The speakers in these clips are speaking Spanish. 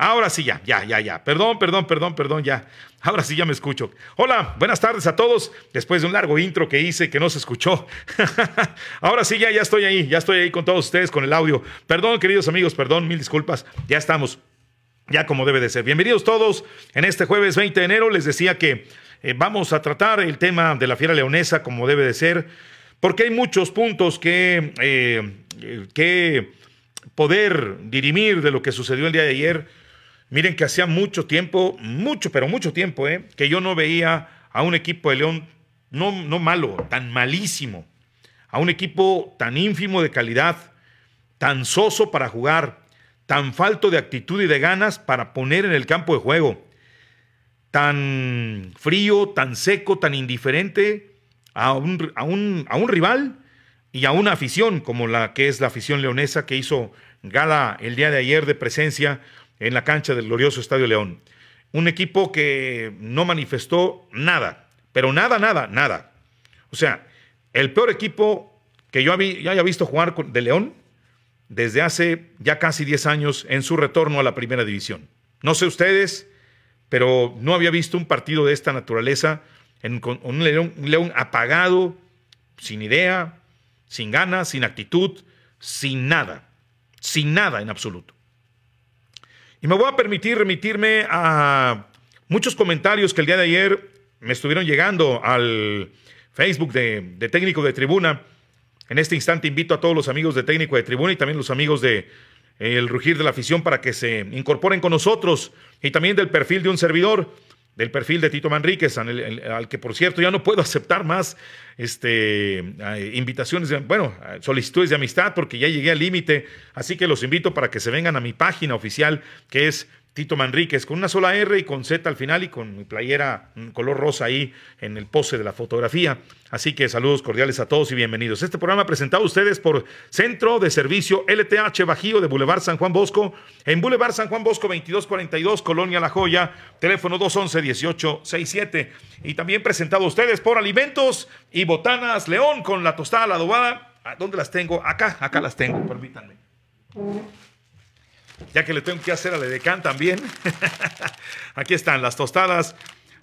Ahora sí ya, ya, ya, ya. Perdón, perdón, perdón, perdón, ya. Ahora sí ya me escucho. Hola, buenas tardes a todos. Después de un largo intro que hice que no se escuchó. Ahora sí ya, ya estoy ahí, ya estoy ahí con todos ustedes con el audio. Perdón, queridos amigos, perdón, mil disculpas. Ya estamos. Ya como debe de ser. Bienvenidos todos en este jueves 20 de enero. Les decía que eh, vamos a tratar el tema de la fiera leonesa como debe de ser, porque hay muchos puntos que, eh, que poder dirimir de lo que sucedió el día de ayer Miren que hacía mucho tiempo, mucho, pero mucho tiempo, ¿eh? que yo no veía a un equipo de León, no, no malo, tan malísimo, a un equipo tan ínfimo de calidad, tan soso para jugar, tan falto de actitud y de ganas para poner en el campo de juego, tan frío, tan seco, tan indiferente a un, a un, a un rival y a una afición como la que es la afición leonesa que hizo gala el día de ayer de presencia en la cancha del glorioso Estadio León. Un equipo que no manifestó nada, pero nada, nada, nada. O sea, el peor equipo que yo haya visto jugar de León desde hace ya casi 10 años en su retorno a la primera división. No sé ustedes, pero no había visto un partido de esta naturaleza, en, un, león, un león apagado, sin idea, sin ganas, sin actitud, sin nada, sin nada en absoluto. Y me voy a permitir remitirme a muchos comentarios que el día de ayer me estuvieron llegando al Facebook de, Técnico de Tribuna. En este instante invito a todos los amigos de Técnico de Tribuna y también los amigos de El Rugir de la Afición para que se incorporen con nosotros y también del perfil de un servidor del perfil de Tito Manríquez, al, que por cierto ya no puedo aceptar más este, invitaciones, bueno, solicitudes de amistad porque ya llegué al límite, así que los invito para que se vengan a mi página oficial que es Tito Manríquez, con una sola R y con Z al final y con mi playera color rosa ahí en el pose de la fotografía. Así que saludos cordiales a todos y bienvenidos. Este programa presentado a ustedes por Centro de Servicio LTH Bajío de Boulevard San Juan Bosco, en Boulevard San Juan Bosco 2242, Colonia La Joya, teléfono 211-1867. Y también presentado a ustedes por Alimentos y Botanas León con la tostada la adobada. ¿Dónde las tengo? Acá, acá las tengo, permítanme ya que le tengo que hacer a Ledecán también. Aquí están las tostadas,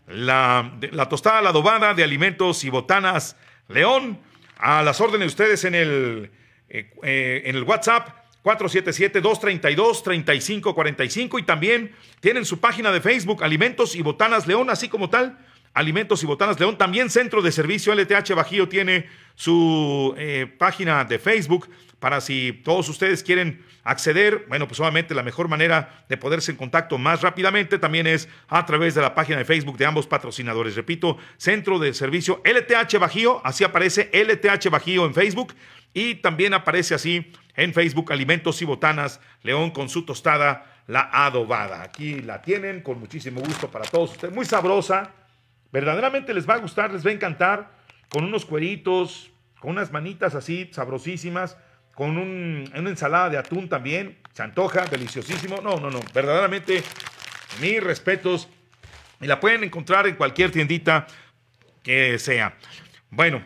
la, la tostada, la adobada de alimentos y botanas León. A las órdenes de ustedes en el, eh, eh, en el WhatsApp 477-232-3545 y también tienen su página de Facebook Alimentos y Botanas León, así como tal. Alimentos y Botanas León. También Centro de Servicio LTH Bajío tiene su eh, página de Facebook para si todos ustedes quieren acceder, bueno, pues obviamente la mejor manera de poderse en contacto más rápidamente también es a través de la página de Facebook de ambos patrocinadores. Repito, Centro de Servicio LTH Bajío, así aparece LTH Bajío en Facebook y también aparece así en Facebook Alimentos y Botanas León con su tostada, la adobada. Aquí la tienen con muchísimo gusto para todos ustedes, muy sabrosa, verdaderamente les va a gustar, les va a encantar, con unos cueritos, con unas manitas así sabrosísimas con una ensalada de atún también, se antoja, deliciosísimo. No, no, no, verdaderamente mis respetos. Y la pueden encontrar en cualquier tiendita que sea. Bueno,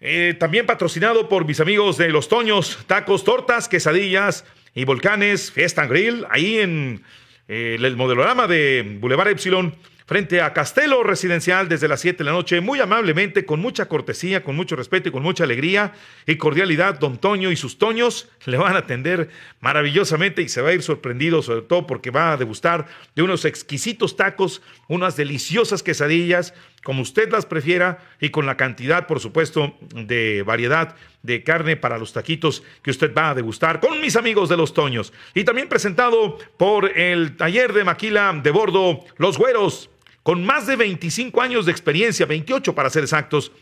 eh, también patrocinado por mis amigos de Los Toños, tacos, tortas, quesadillas y volcanes, Fiesta Grill, ahí en eh, el modelorama de Boulevard Epsilon frente a Castelo Residencial desde las 7 de la noche, muy amablemente, con mucha cortesía, con mucho respeto y con mucha alegría y cordialidad, don Toño y sus Toños le van a atender maravillosamente y se va a ir sorprendido, sobre todo porque va a degustar de unos exquisitos tacos, unas deliciosas quesadillas, como usted las prefiera y con la cantidad, por supuesto, de variedad de carne para los taquitos que usted va a degustar con mis amigos de los Toños. Y también presentado por el taller de maquila de bordo Los Güeros con más de 25 años de experiencia, 28 para ser exactos,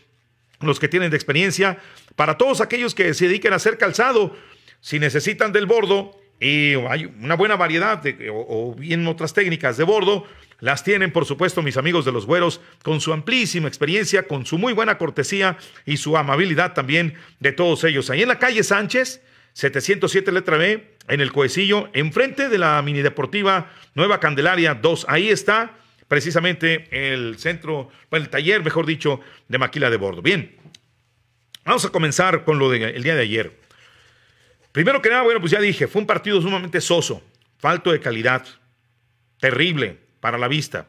los que tienen de experiencia, para todos aquellos que se dediquen a hacer calzado, si necesitan del bordo y hay una buena variedad de, o, bien otras técnicas de bordo, las tienen por supuesto mis amigos de los güeros con su amplísima experiencia, con su muy buena cortesía y su amabilidad también de todos ellos. Ahí en la calle Sánchez, 707 letra B, en el Coecillo, enfrente de la mini deportiva Nueva Candelaria 2. Ahí está precisamente el centro, el taller, mejor dicho, de maquila de bordo. Bien, vamos a comenzar con lo del día de ayer. Primero que nada, bueno, pues ya dije, fue un partido sumamente soso, falto de calidad, terrible para la vista.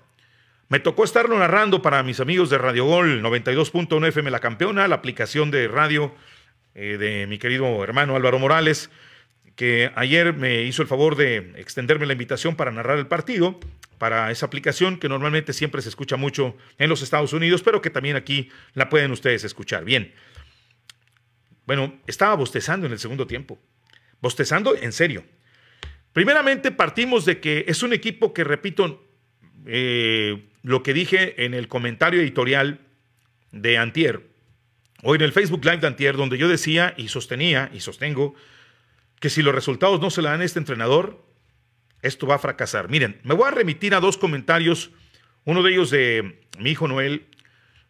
Me tocó estarlo narrando para mis amigos de Radio Gol 92.1 FM La Campeona, la aplicación de radio eh, de mi querido hermano Álvaro Morales, que ayer me hizo el favor de extenderme la invitación para narrar el partido, para esa aplicación que normalmente siempre se escucha mucho en los Estados Unidos, pero que también aquí la pueden ustedes escuchar. Bien. Bueno, estaba bostezando en el segundo tiempo. Bostezando en serio. Primeramente partimos de que es un equipo que, repito, eh, lo que dije en el comentario editorial de Antier, o en el Facebook Live de Antier, donde yo decía y sostenía y sostengo que si los resultados no se le dan a este entrenador, esto va a fracasar. Miren, me voy a remitir a dos comentarios, uno de ellos de mi hijo Noel,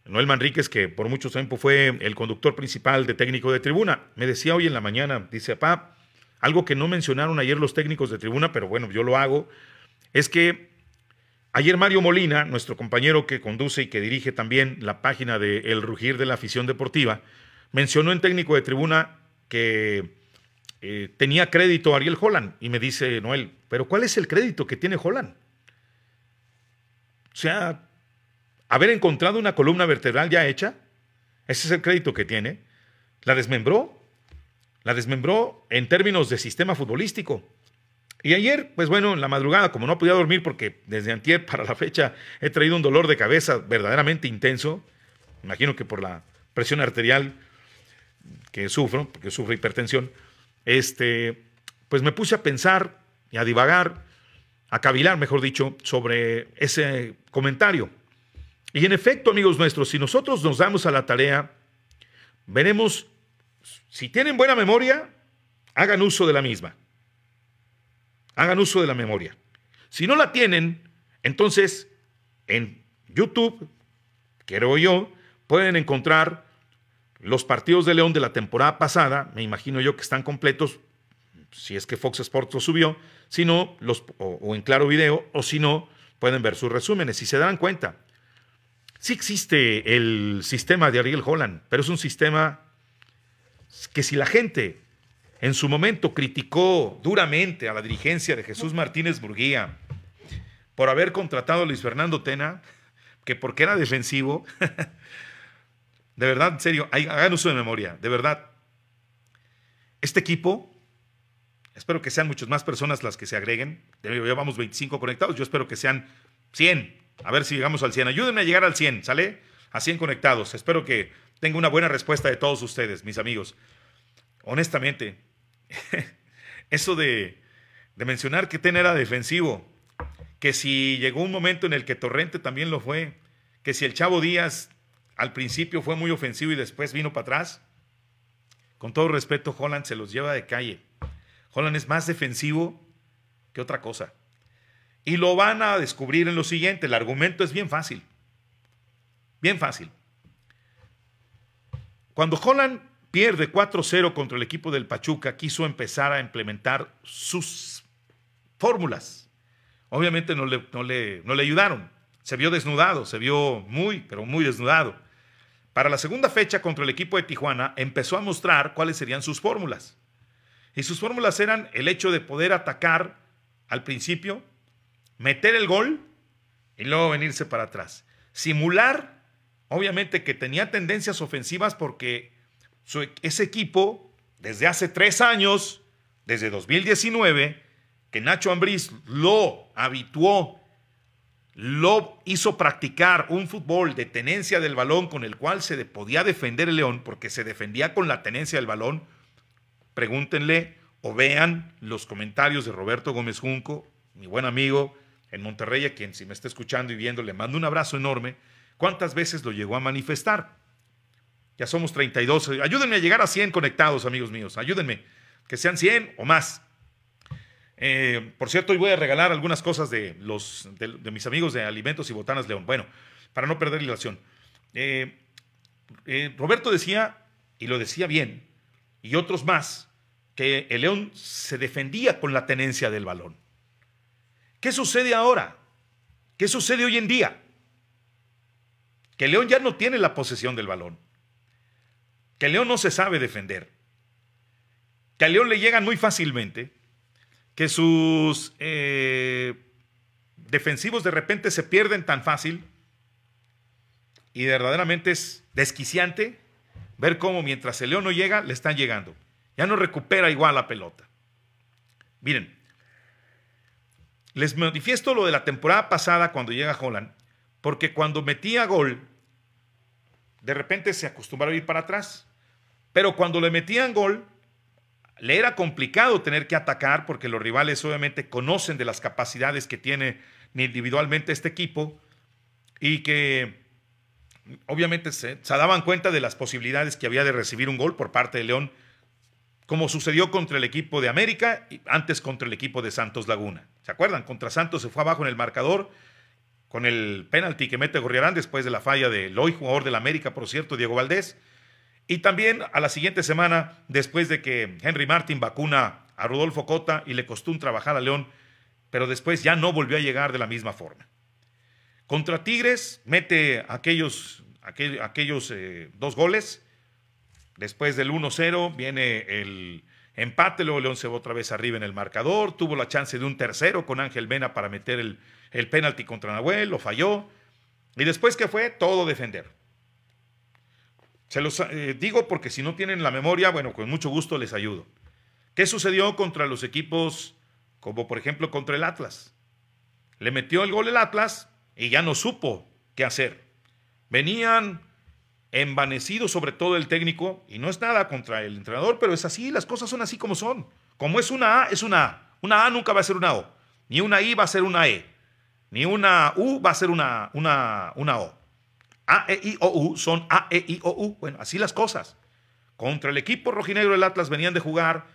Noel Manríquez, que por mucho tiempo fue el conductor principal de técnico de tribuna. Me decía hoy en la mañana, dice, papá, algo que no mencionaron ayer los técnicos de tribuna, pero bueno, yo lo hago, es que Ayer Mario Molina, nuestro compañero que conduce y que dirige también la página de El Rugir de la Afición Deportiva, mencionó en técnico de tribuna que eh, tenía crédito Ariel Holland. Y me dice Noel, ¿pero cuál es el crédito que tiene Holland? O sea, haber encontrado una columna vertebral ya hecha, ese es el crédito que tiene. La desmembró, la desmembró en términos de sistema futbolístico. Y ayer, pues bueno, en la madrugada, como no podía dormir porque desde antier para la fecha he traído un dolor de cabeza verdaderamente intenso, imagino que por la presión arterial que sufro, porque sufro hipertensión, este, pues me puse a pensar y a divagar, a cavilar, mejor dicho, sobre ese comentario. Y en efecto, amigos nuestros, si nosotros nos damos a la tarea, veremos, si tienen buena memoria, hagan uso de la misma. Hagan uso de la memoria. Si no la tienen, entonces en YouTube, quiero yo, pueden encontrar los partidos de León de la temporada pasada, me imagino yo que están completos, si es que Fox Sports lo subió, si no, los, o, en claro video, o si no, pueden ver sus resúmenes. Si se dan cuenta, sí existe el sistema de Ariel Holland, pero es un sistema que si la gente en su momento criticó duramente a la dirigencia de Jesús Martínez Burguía por haber contratado a Luis Fernando Tena, que porque era defensivo. de verdad, en serio, hagan uso de memoria, de verdad. Este equipo, espero que sean muchas más personas las que se agreguen. Llevamos 25 conectados, yo espero que sean 100. A ver si llegamos al 100. Ayúdenme a llegar al 100, ¿sale? A 100 conectados. Espero que tenga una buena respuesta de todos ustedes, mis amigos. Honestamente, eso de, mencionar que Ten era defensivo, que si llegó un momento en el que Torrente también lo fue, que si el Chavo Díaz al principio fue muy ofensivo y después vino para atrás, con todo respeto, Holland se los lleva de calle. Holland es más defensivo que otra cosa. Y lo van a descubrir en lo siguiente. El argumento es bien fácil. Bien fácil. Cuando Holland pierde 4-0 contra el equipo del Pachuca, quiso empezar a implementar sus fórmulas. Obviamente no le, no le, no le ayudaron. Se vio desnudado, se vio muy, pero muy desnudado. Para la segunda fecha contra el equipo de Tijuana, empezó a mostrar cuáles serían sus fórmulas. Y sus fórmulas eran el hecho de poder atacar al principio, meter el gol y luego venirse para atrás. Simular, obviamente que tenía tendencias ofensivas porque ese equipo, desde hace tres años, desde 2019, que Nacho Ambriz lo habituó, lo hizo practicar un fútbol de tenencia del balón con el cual se podía defender el León, porque se defendía con la tenencia del balón. Pregúntenle o vean los comentarios de Roberto Gómez Junco, mi buen amigo en Monterrey, a quien si me está escuchando y viendo le mando un abrazo enorme. ¿Cuántas veces lo llegó a manifestar? Ya somos 32. Ayúdenme a llegar a 100 conectados, amigos míos. Ayúdenme. Que sean 100 o más. Eh, por cierto, hoy voy a regalar algunas cosas de, los, de, mis amigos de Alimentos y Botanas León. Bueno, para no perder relación. Eh, eh, Roberto decía, y lo decía bien, y otros más, que el León se defendía con la tenencia del balón. ¿Qué sucede ahora? ¿Qué sucede hoy en día? Que León ya no tiene la posesión del balón que León no se sabe defender, que a León le llegan muy fácilmente, que sus eh, defensivos de repente se pierden tan fácil y verdaderamente es desquiciante ver cómo mientras el León no llega, le están llegando. Ya no recupera igual la pelota. Miren, les manifiesto lo de la temporada pasada cuando llega Holland, porque cuando metía gol, de repente se acostumbraba a ir para atrás. Pero cuando le metían gol, le era complicado tener que atacar porque los rivales obviamente conocen de las capacidades que tiene individualmente este equipo y que obviamente se, se, daban cuenta de las posibilidades que había de recibir un gol por parte de León, como sucedió contra el equipo de América y antes contra el equipo de Santos Laguna. ¿Se acuerdan? Contra Santos se fue abajo en el marcador con el penalti que mete Gorriarán después de la falla del hoy jugador del América, por cierto, Diego Valdés. Y también a la siguiente semana, después de que Henry Martin vacuna a Rodolfo Cota y le costó un trabajar a León, pero después ya no volvió a llegar de la misma forma. Contra Tigres mete aquellos, aquellos eh, dos goles. Después del 1-0 viene el empate, luego León se va otra vez arriba en el marcador, tuvo la chance de un tercero con Ángel Mena para meter el, el penalti contra Nahuel, lo falló. Y después que fue, todo defender. Se los eh, digo porque si no tienen la memoria, bueno, con mucho gusto les ayudo. ¿Qué sucedió contra los equipos como por ejemplo contra el Atlas? Le metió el gol el Atlas y ya no supo qué hacer. Venían envanecidos sobre todo el técnico y no es nada contra el entrenador, pero es así, las cosas son así como son. Como es una A, es una A. Una A nunca va a ser una O, ni una I va a ser una E, ni una U va a ser una, una, una O. A, E, I, O, U son A, E, I, O, U. Bueno, así las cosas. Contra el equipo rojinegro del Atlas venían de jugar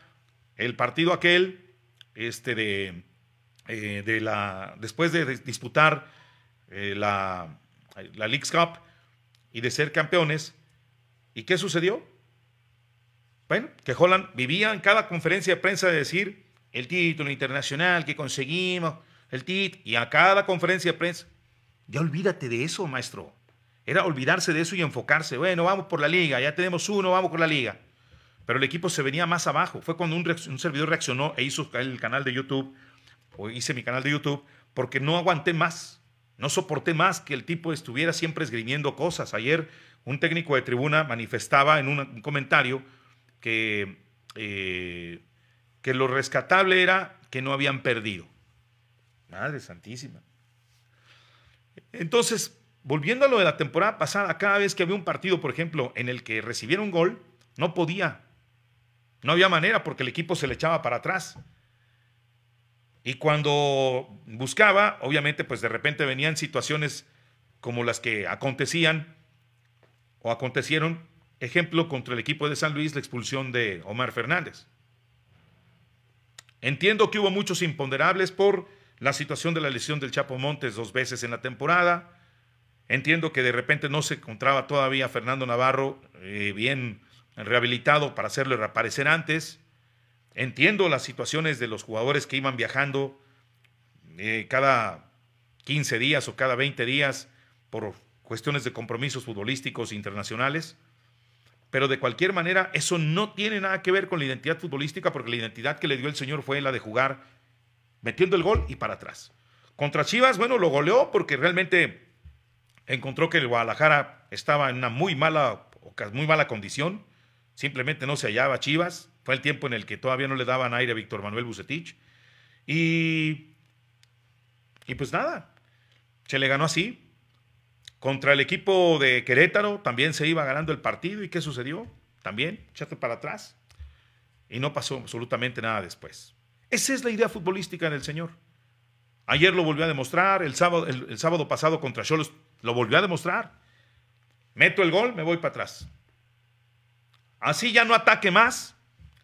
el partido aquel, este de, eh, de la, después de disputar eh, la, la League's Cup y de ser campeones. ¿Y qué sucedió? Bueno, que Holland vivía en cada conferencia de prensa de decir el título internacional que conseguimos, el TIT, y a cada conferencia de prensa. Ya olvídate de eso, maestro. Era olvidarse de eso y enfocarse. Bueno, vamos por la liga, ya tenemos uno, vamos por la liga. Pero el equipo se venía más abajo. Fue cuando un, servidor reaccionó e hizo el canal de YouTube, o hice mi canal de YouTube, porque no aguanté más. No soporté más que el tipo estuviera siempre esgrimiendo cosas. Ayer un técnico de tribuna manifestaba en un, comentario que, eh, que lo rescatable era que no habían perdido. Madre Santísima. Entonces, volviendo a lo de la temporada pasada, cada vez que había un partido, por ejemplo, en el que recibiera un gol, no podía. No había manera porque el equipo se le echaba para atrás. Y cuando buscaba, obviamente, pues de repente venían situaciones como las que acontecían o acontecieron. Ejemplo, contra el equipo de San Luis, la expulsión de Omar Fernández. Entiendo que hubo muchos imponderables por la situación de la lesión del Chapo Montes dos veces en la temporada. Entiendo que de repente no se encontraba todavía Fernando Navarro eh, bien rehabilitado para hacerlo reaparecer antes. Entiendo las situaciones de los jugadores que iban viajando eh, cada 15 días o cada 20 días por cuestiones de compromisos futbolísticos internacionales. Pero de cualquier manera, eso no tiene nada que ver con la identidad futbolística, porque la identidad que le dio el señor fue la de jugar metiendo el gol y para atrás. Contra Chivas, bueno, lo goleó porque realmente encontró que el Guadalajara estaba en una muy mala, muy mala condición. Simplemente no se hallaba Chivas. Fue el tiempo en el que todavía no le daban aire a Víctor Manuel Bucetich. Y, y pues nada, se le ganó así. Contra el equipo de Querétaro también se iba ganando el partido. ¿Y qué sucedió? También, echaste para atrás. Y no pasó absolutamente nada después. Esa es la idea futbolística del señor. Ayer lo volvió a demostrar, el sábado, el, sábado pasado contra Cholos lo volvió a demostrar. Meto el gol, me voy para atrás. Así ya no ataque más,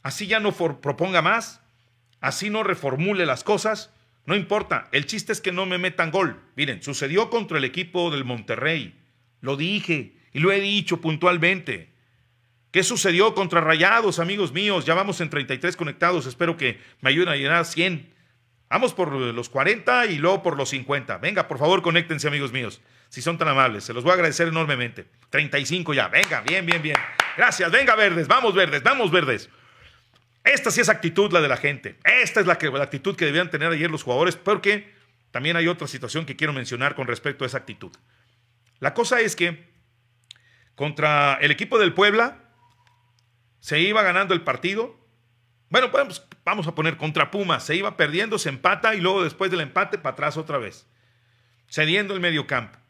así ya no proponga más, así no reformule las cosas, no importa, el chiste es que no me metan gol. Miren, sucedió contra el equipo del Monterrey, lo dije y lo he dicho puntualmente. ¿Qué sucedió contra Rayados, amigos míos? Ya vamos en 33 conectados. Espero que me ayuden a llenar 100. Vamos por los 40 y luego por los 50. Venga, por favor, conéctense, amigos míos, si son tan amables. Se los voy a agradecer enormemente. 35 ya. Venga, bien, bien, bien. Gracias. Venga, verdes. Vamos, verdes. Vamos, verdes. Esta sí es actitud la de la gente. Esta es la, actitud que debían tener ayer los jugadores porque también hay otra situación que quiero mencionar con respecto a esa actitud. La cosa es que contra el equipo del Puebla se iba ganando el partido. Bueno, pues vamos a poner contra Pumas, se iba perdiendo, se empata y luego después del empate para atrás otra vez, cediendo el medio campo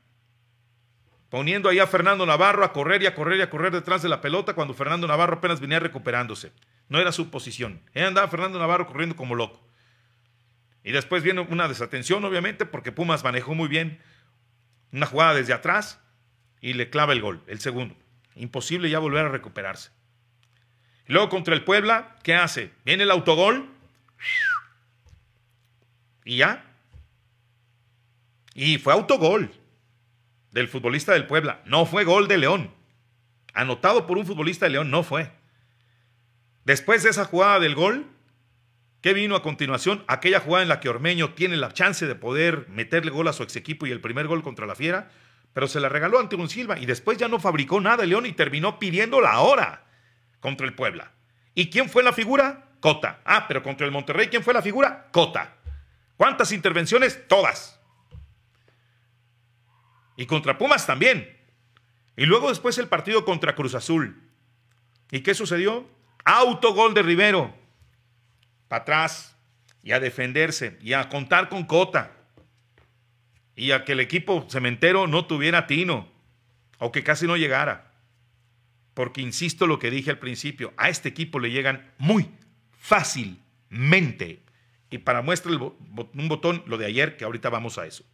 poniendo ahí a Fernando Navarro a correr y a correr y a correr detrás de la pelota cuando Fernando Navarro apenas venía recuperándose. No era su posición. Ahí andaba Fernando Navarro corriendo como loco. Y después viene una desatención, obviamente, porque Pumas manejó muy bien una jugada desde atrás y le clava el gol, el segundo. Imposible ya volver a recuperarse. Luego contra el Puebla, ¿qué hace? Viene el autogol y ya. Y fue autogol del futbolista del Puebla. No fue gol de León. Anotado por un futbolista de León, no fue. Después de esa jugada del gol, ¿qué vino a continuación? Aquella jugada en la que Ormeño tiene la chance de poder meterle gol a su ex equipo y el primer gol contra la Fiera, pero se la regaló ante un Silva y después ya no fabricó nada León y terminó pidiendo la hora contra el Puebla. ¿Y quién fue la figura? Cota. Ah, pero contra el Monterrey, ¿quién fue la figura? Cota. ¿Cuántas intervenciones? Todas. Y contra Pumas también. Y luego después el partido contra Cruz Azul. ¿Y qué sucedió? Autogol de Rivero. Para atrás. Y a defenderse. Y a contar con cota. Y a que el equipo cementero no tuviera tino. O que casi no llegara. Porque insisto lo que dije al principio. A este equipo le llegan muy fácilmente. Y para muestra un botón lo de ayer, que ahorita vamos a eso.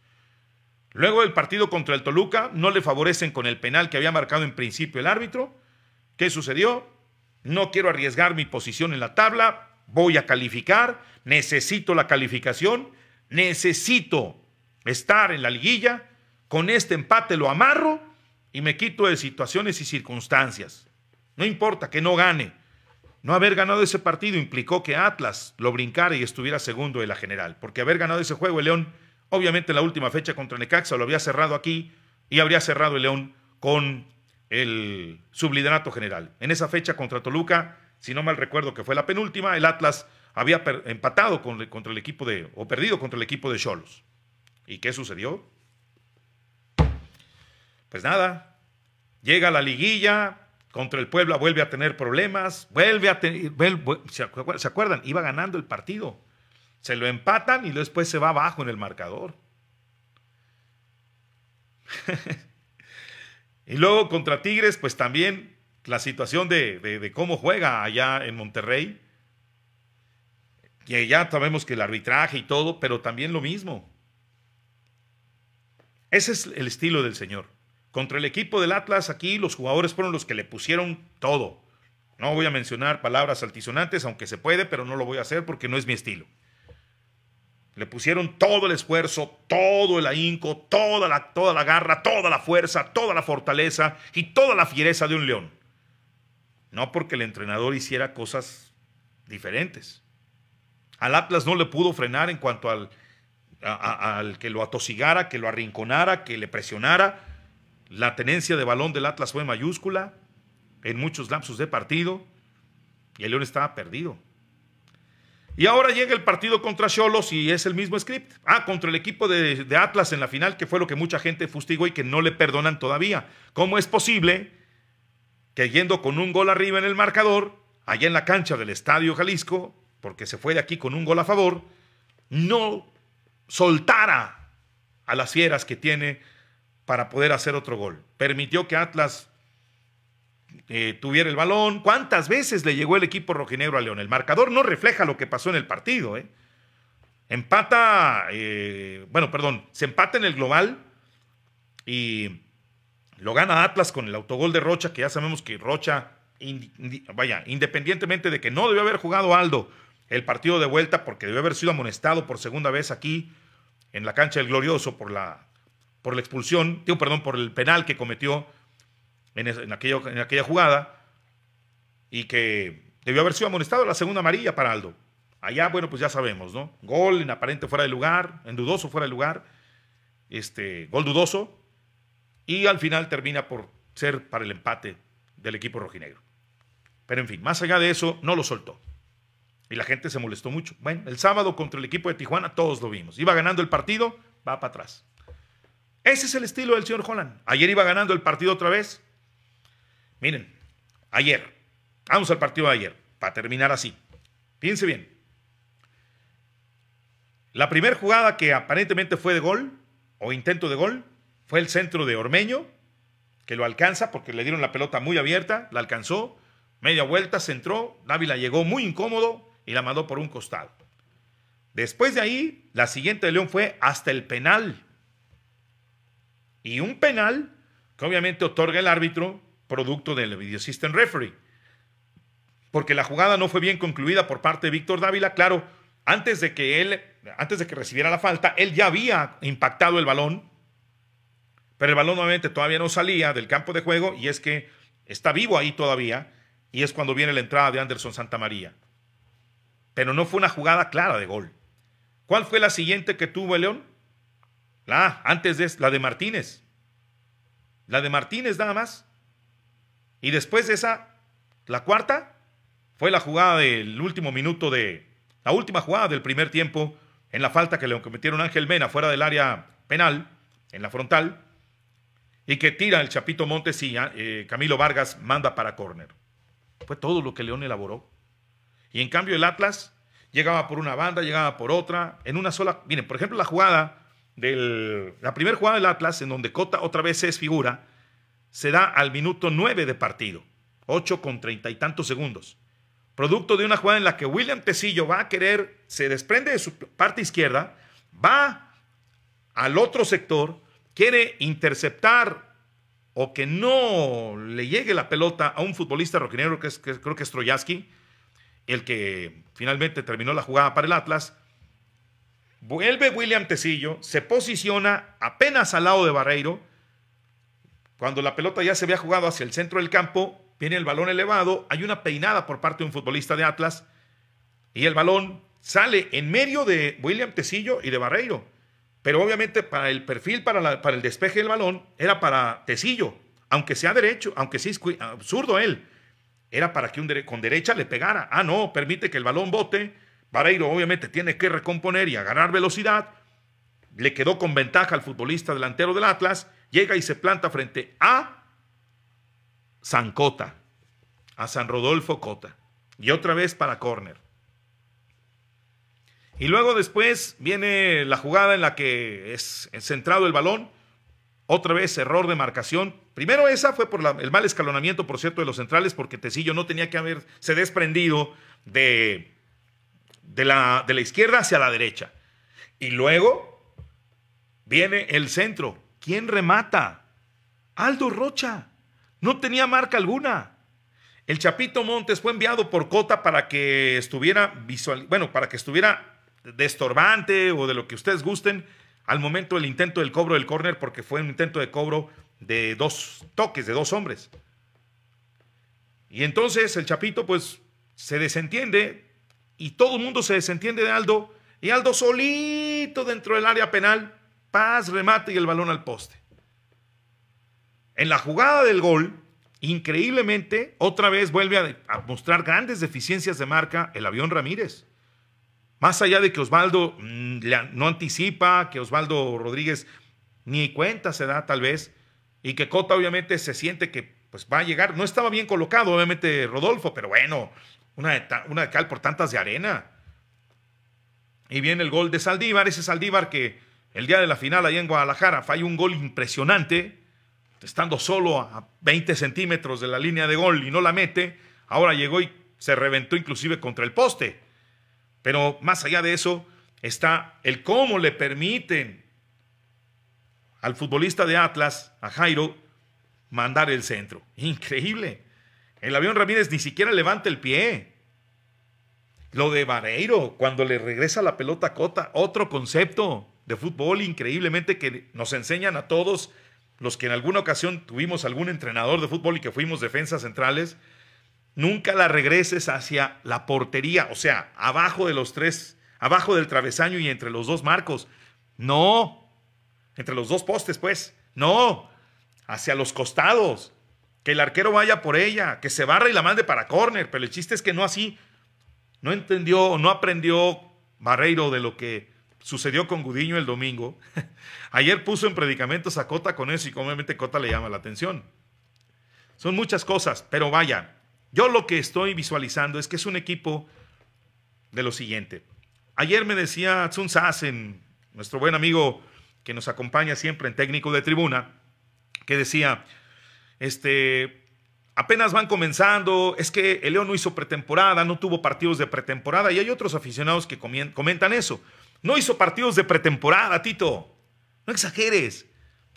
Luego del partido contra el Toluca, no le favorecen con el penal que había marcado en principio el árbitro. ¿Qué sucedió? No quiero arriesgar mi posición en la tabla, voy a calificar, necesito la calificación, necesito estar en la liguilla, con este empate lo amarro y me quito de situaciones y circunstancias. No importa que no gane. No haber ganado ese partido implicó que Atlas lo brincara y estuviera segundo de la general, porque haber ganado ese juego el León Obviamente la última fecha contra Necaxa lo había cerrado aquí y habría cerrado el León con el subliderato general. En esa fecha contra Toluca, si no mal recuerdo que fue la penúltima, el Atlas había empatado contra el equipo de, o perdido contra el equipo de Cholos. ¿Y qué sucedió? Pues nada, llega la liguilla, contra el Puebla vuelve a tener problemas, vuelve a tener, ¿se acuerdan? Iba ganando el partido. Se lo empatan y después se va abajo en el marcador. y luego contra Tigres, pues también la situación de, cómo juega allá en Monterrey. Que ya sabemos que el arbitraje y todo, pero también lo mismo. Ese es el estilo del señor. Contra el equipo del Atlas, aquí los jugadores fueron los que le pusieron todo. No voy a mencionar palabras altisonantes, aunque se puede, pero no lo voy a hacer porque no es mi estilo. Le pusieron todo el esfuerzo, todo el ahínco, toda la, toda la garra, toda la fuerza, toda la fortaleza y toda la fiereza de un león. No porque el entrenador hiciera cosas diferentes. Al Atlas no le pudo frenar en cuanto al, al que lo atosigara, que lo arrinconara, que le presionara. La tenencia de balón del Atlas fue mayúscula en muchos lapsos de partido y el León estaba perdido. Y ahora llega el partido contra Cholos y es el mismo script. Ah, contra el equipo de, Atlas en la final, que fue lo que mucha gente fustigó y que no le perdonan todavía. ¿Cómo es posible que yendo con un gol arriba en el marcador, allá en la cancha del Estadio Jalisco, porque se fue de aquí con un gol a favor, no soltara a las fieras que tiene para poder hacer otro gol? Permitió que Atlas eh, tuviera el balón. ¿Cuántas veces le llegó el equipo rojinegro a León? El marcador no refleja lo que pasó en el partido. ¿eh? Empata, eh, bueno, perdón, se empata en el global y lo gana Atlas con el autogol de Rocha, que ya sabemos que Rocha, vaya, independientemente de que no debió haber jugado Aldo el partido de vuelta porque debió haber sido amonestado por segunda vez aquí en la cancha del Glorioso por la, por la expulsión, digo, perdón, por el penal que cometió en, aquella jugada y que debió haber sido amonestado la segunda amarilla para Aldo. Allá, bueno, pues ya sabemos, ¿no? Gol en aparente fuera de lugar, en dudoso fuera de lugar, este, gol dudoso, y al final termina por ser para el empate del equipo rojinegro. Pero en fin, más allá de eso, no lo soltó. Y la gente se molestó mucho. Bueno, el sábado contra el equipo de Tijuana todos lo vimos. Iba ganando el partido, va para atrás. Ese es el estilo del señor Holland. Ayer iba ganando el partido otra vez. Miren, ayer, vamos al partido de ayer, para terminar así. Piense bien. La primera jugada que aparentemente fue de gol, o intento de gol, fue el centro de Ormeño, que lo alcanza porque le dieron la pelota muy abierta, la alcanzó, media vuelta, se entró, Dávila llegó muy incómodo y la mandó por un costado. Después de ahí, la siguiente de León fue hasta el penal. Y un penal que obviamente otorga el árbitro producto del Video System Referee. Porque la jugada no fue bien concluida por parte de Víctor Dávila. Claro, antes de que él, antes de que recibiera la falta, él ya había impactado el balón. Pero el balón obviamente todavía no salía del campo de juego y es que está vivo ahí todavía. Y es cuando viene la entrada de Anderson Santamaría. Pero no fue una jugada clara de gol. ¿Cuál fue la siguiente que tuvo el León? La, antes de la de Martínez. La de Martínez nada más. Y después de esa, la cuarta, fue la jugada del último minuto de, la última jugada del primer tiempo, en la falta que le cometieron Ángel Mena fuera del área penal, en la frontal, y que tira el Chapito Montes y eh, Camilo Vargas manda para córner. Fue todo lo que León elaboró. Y en cambio el Atlas llegaba por una banda, llegaba por otra, en una sola. Miren, por ejemplo, la jugada del. La primera jugada del Atlas, en donde Cota otra vez es figura, se da al minuto 9 de partido, 8 con treinta y tantos segundos. Producto de una jugada en la que William Tecillo va a querer, se desprende de su parte izquierda, va al otro sector, quiere interceptar o que no le llegue la pelota a un futbolista roquinero que, es, que creo que es Troyaski, el que finalmente terminó la jugada para el Atlas. Vuelve William Tecillo, se posiciona apenas al lado de Barreiro. Cuando la pelota ya se había jugado hacia el centro del campo, viene el balón elevado, hay una peinada por parte de un futbolista de Atlas y el balón sale en medio de William Tecillo y de Barreiro. Pero obviamente para el perfil, para, el despeje del balón, era para Tecillo, aunque sea derecho, aunque sea absurdo él era para que con derecha le pegara. Ah, no, permite que el balón bote. Vareiro obviamente tiene que recomponer y agarrar velocidad. Le quedó con ventaja al futbolista delantero del Atlas. Llega y se planta frente a San Cota, a San Rodolfo Cota. Y otra vez para córner. Y luego después viene la jugada en la que es centrado el balón otra vez error de marcación. Primero esa fue por el mal escalonamiento, por cierto, de los centrales, porque Tecillo no tenía que haberse desprendido de, de, la, de la izquierda hacia la derecha. Y luego viene el centro. ¿Quién remata? Aldo Rocha. No tenía marca alguna. El Chapito Montes fue enviado por Cota para que estuviera visual, bueno, para que estuviera de estorbante o de lo que ustedes gusten al momento del intento del cobro del córner porque fue un intento de cobro de dos toques, de dos hombres. Y entonces el Chapito pues se desentiende y todo el mundo se desentiende de Aldo y Aldo solito dentro del área penal, paz, remate y el balón al poste. En la jugada del gol, increíblemente, otra vez vuelve a, mostrar grandes deficiencias de marca el avión Ramírez. Más allá de que Osvaldo mm, no anticipa, que Osvaldo Rodríguez ni cuenta se da tal vez, y que Cota obviamente se siente que pues va a llegar. No estaba bien colocado, obviamente, Rodolfo, pero bueno, una una de cal por tantas de arena. Y viene el gol de Saldívar, ese Saldívar que el día de la final allá en Guadalajara falló un gol impresionante, estando solo a 20 centímetros de la línea de gol y no la mete. Ahora llegó y se reventó inclusive contra el poste. Pero más allá de eso está el cómo le permiten al futbolista de Atlas, a Jairo, mandar el centro. Increíble. El avión Ramírez ni siquiera levanta el pie. Lo de Vareiro, cuando le regresa la pelota Cota, otro concepto de fútbol increíblemente que nos enseñan a todos los que en alguna ocasión tuvimos algún entrenador de fútbol y que fuimos defensas centrales, nunca la regreses hacia la portería, o sea, abajo de los tres, abajo del travesaño y entre los dos marcos. No, entre los dos postes, pues. No, hacia los costados. Que el arquero vaya por ella, que se barra y la mande para córner. Pero el chiste es que no así. No entendió, no aprendió Barreiro de lo que sucedió con Gudiño el domingo. Ayer puso en predicamentos a Cota con eso y obviamente Cota le llama la atención. Son muchas cosas, pero vaya, yo lo que estoy visualizando es que es un equipo de lo siguiente. Ayer me decía Tsun Sassen, nuestro buen amigo que nos acompaña siempre en técnico de tribuna, que decía, este, apenas van comenzando, es que el León no hizo pretemporada, no tuvo partidos de pretemporada, y hay otros aficionados que comentan eso. No hizo partidos de pretemporada, Tito. No exageres.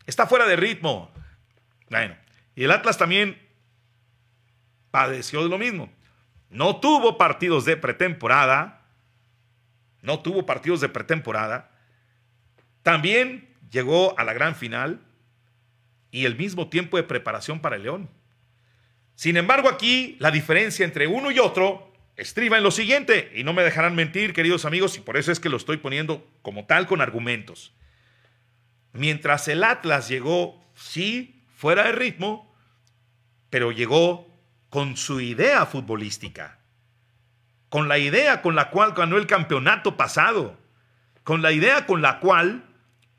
Está fuera de ritmo. Bueno, y el Atlas también padeció de lo mismo. No tuvo partidos de pretemporada. No tuvo partidos de pretemporada. También llegó a la gran final y el mismo tiempo de preparación para el León. Sin embargo, aquí la diferencia entre uno y otro estriba en lo siguiente, y no me dejarán mentir, queridos amigos, y por eso es que lo estoy poniendo como tal con argumentos. Mientras el Atlas llegó, sí, fuera de ritmo, pero llegó con su idea futbolística, con la idea con la cual ganó el campeonato pasado, con la idea con la cual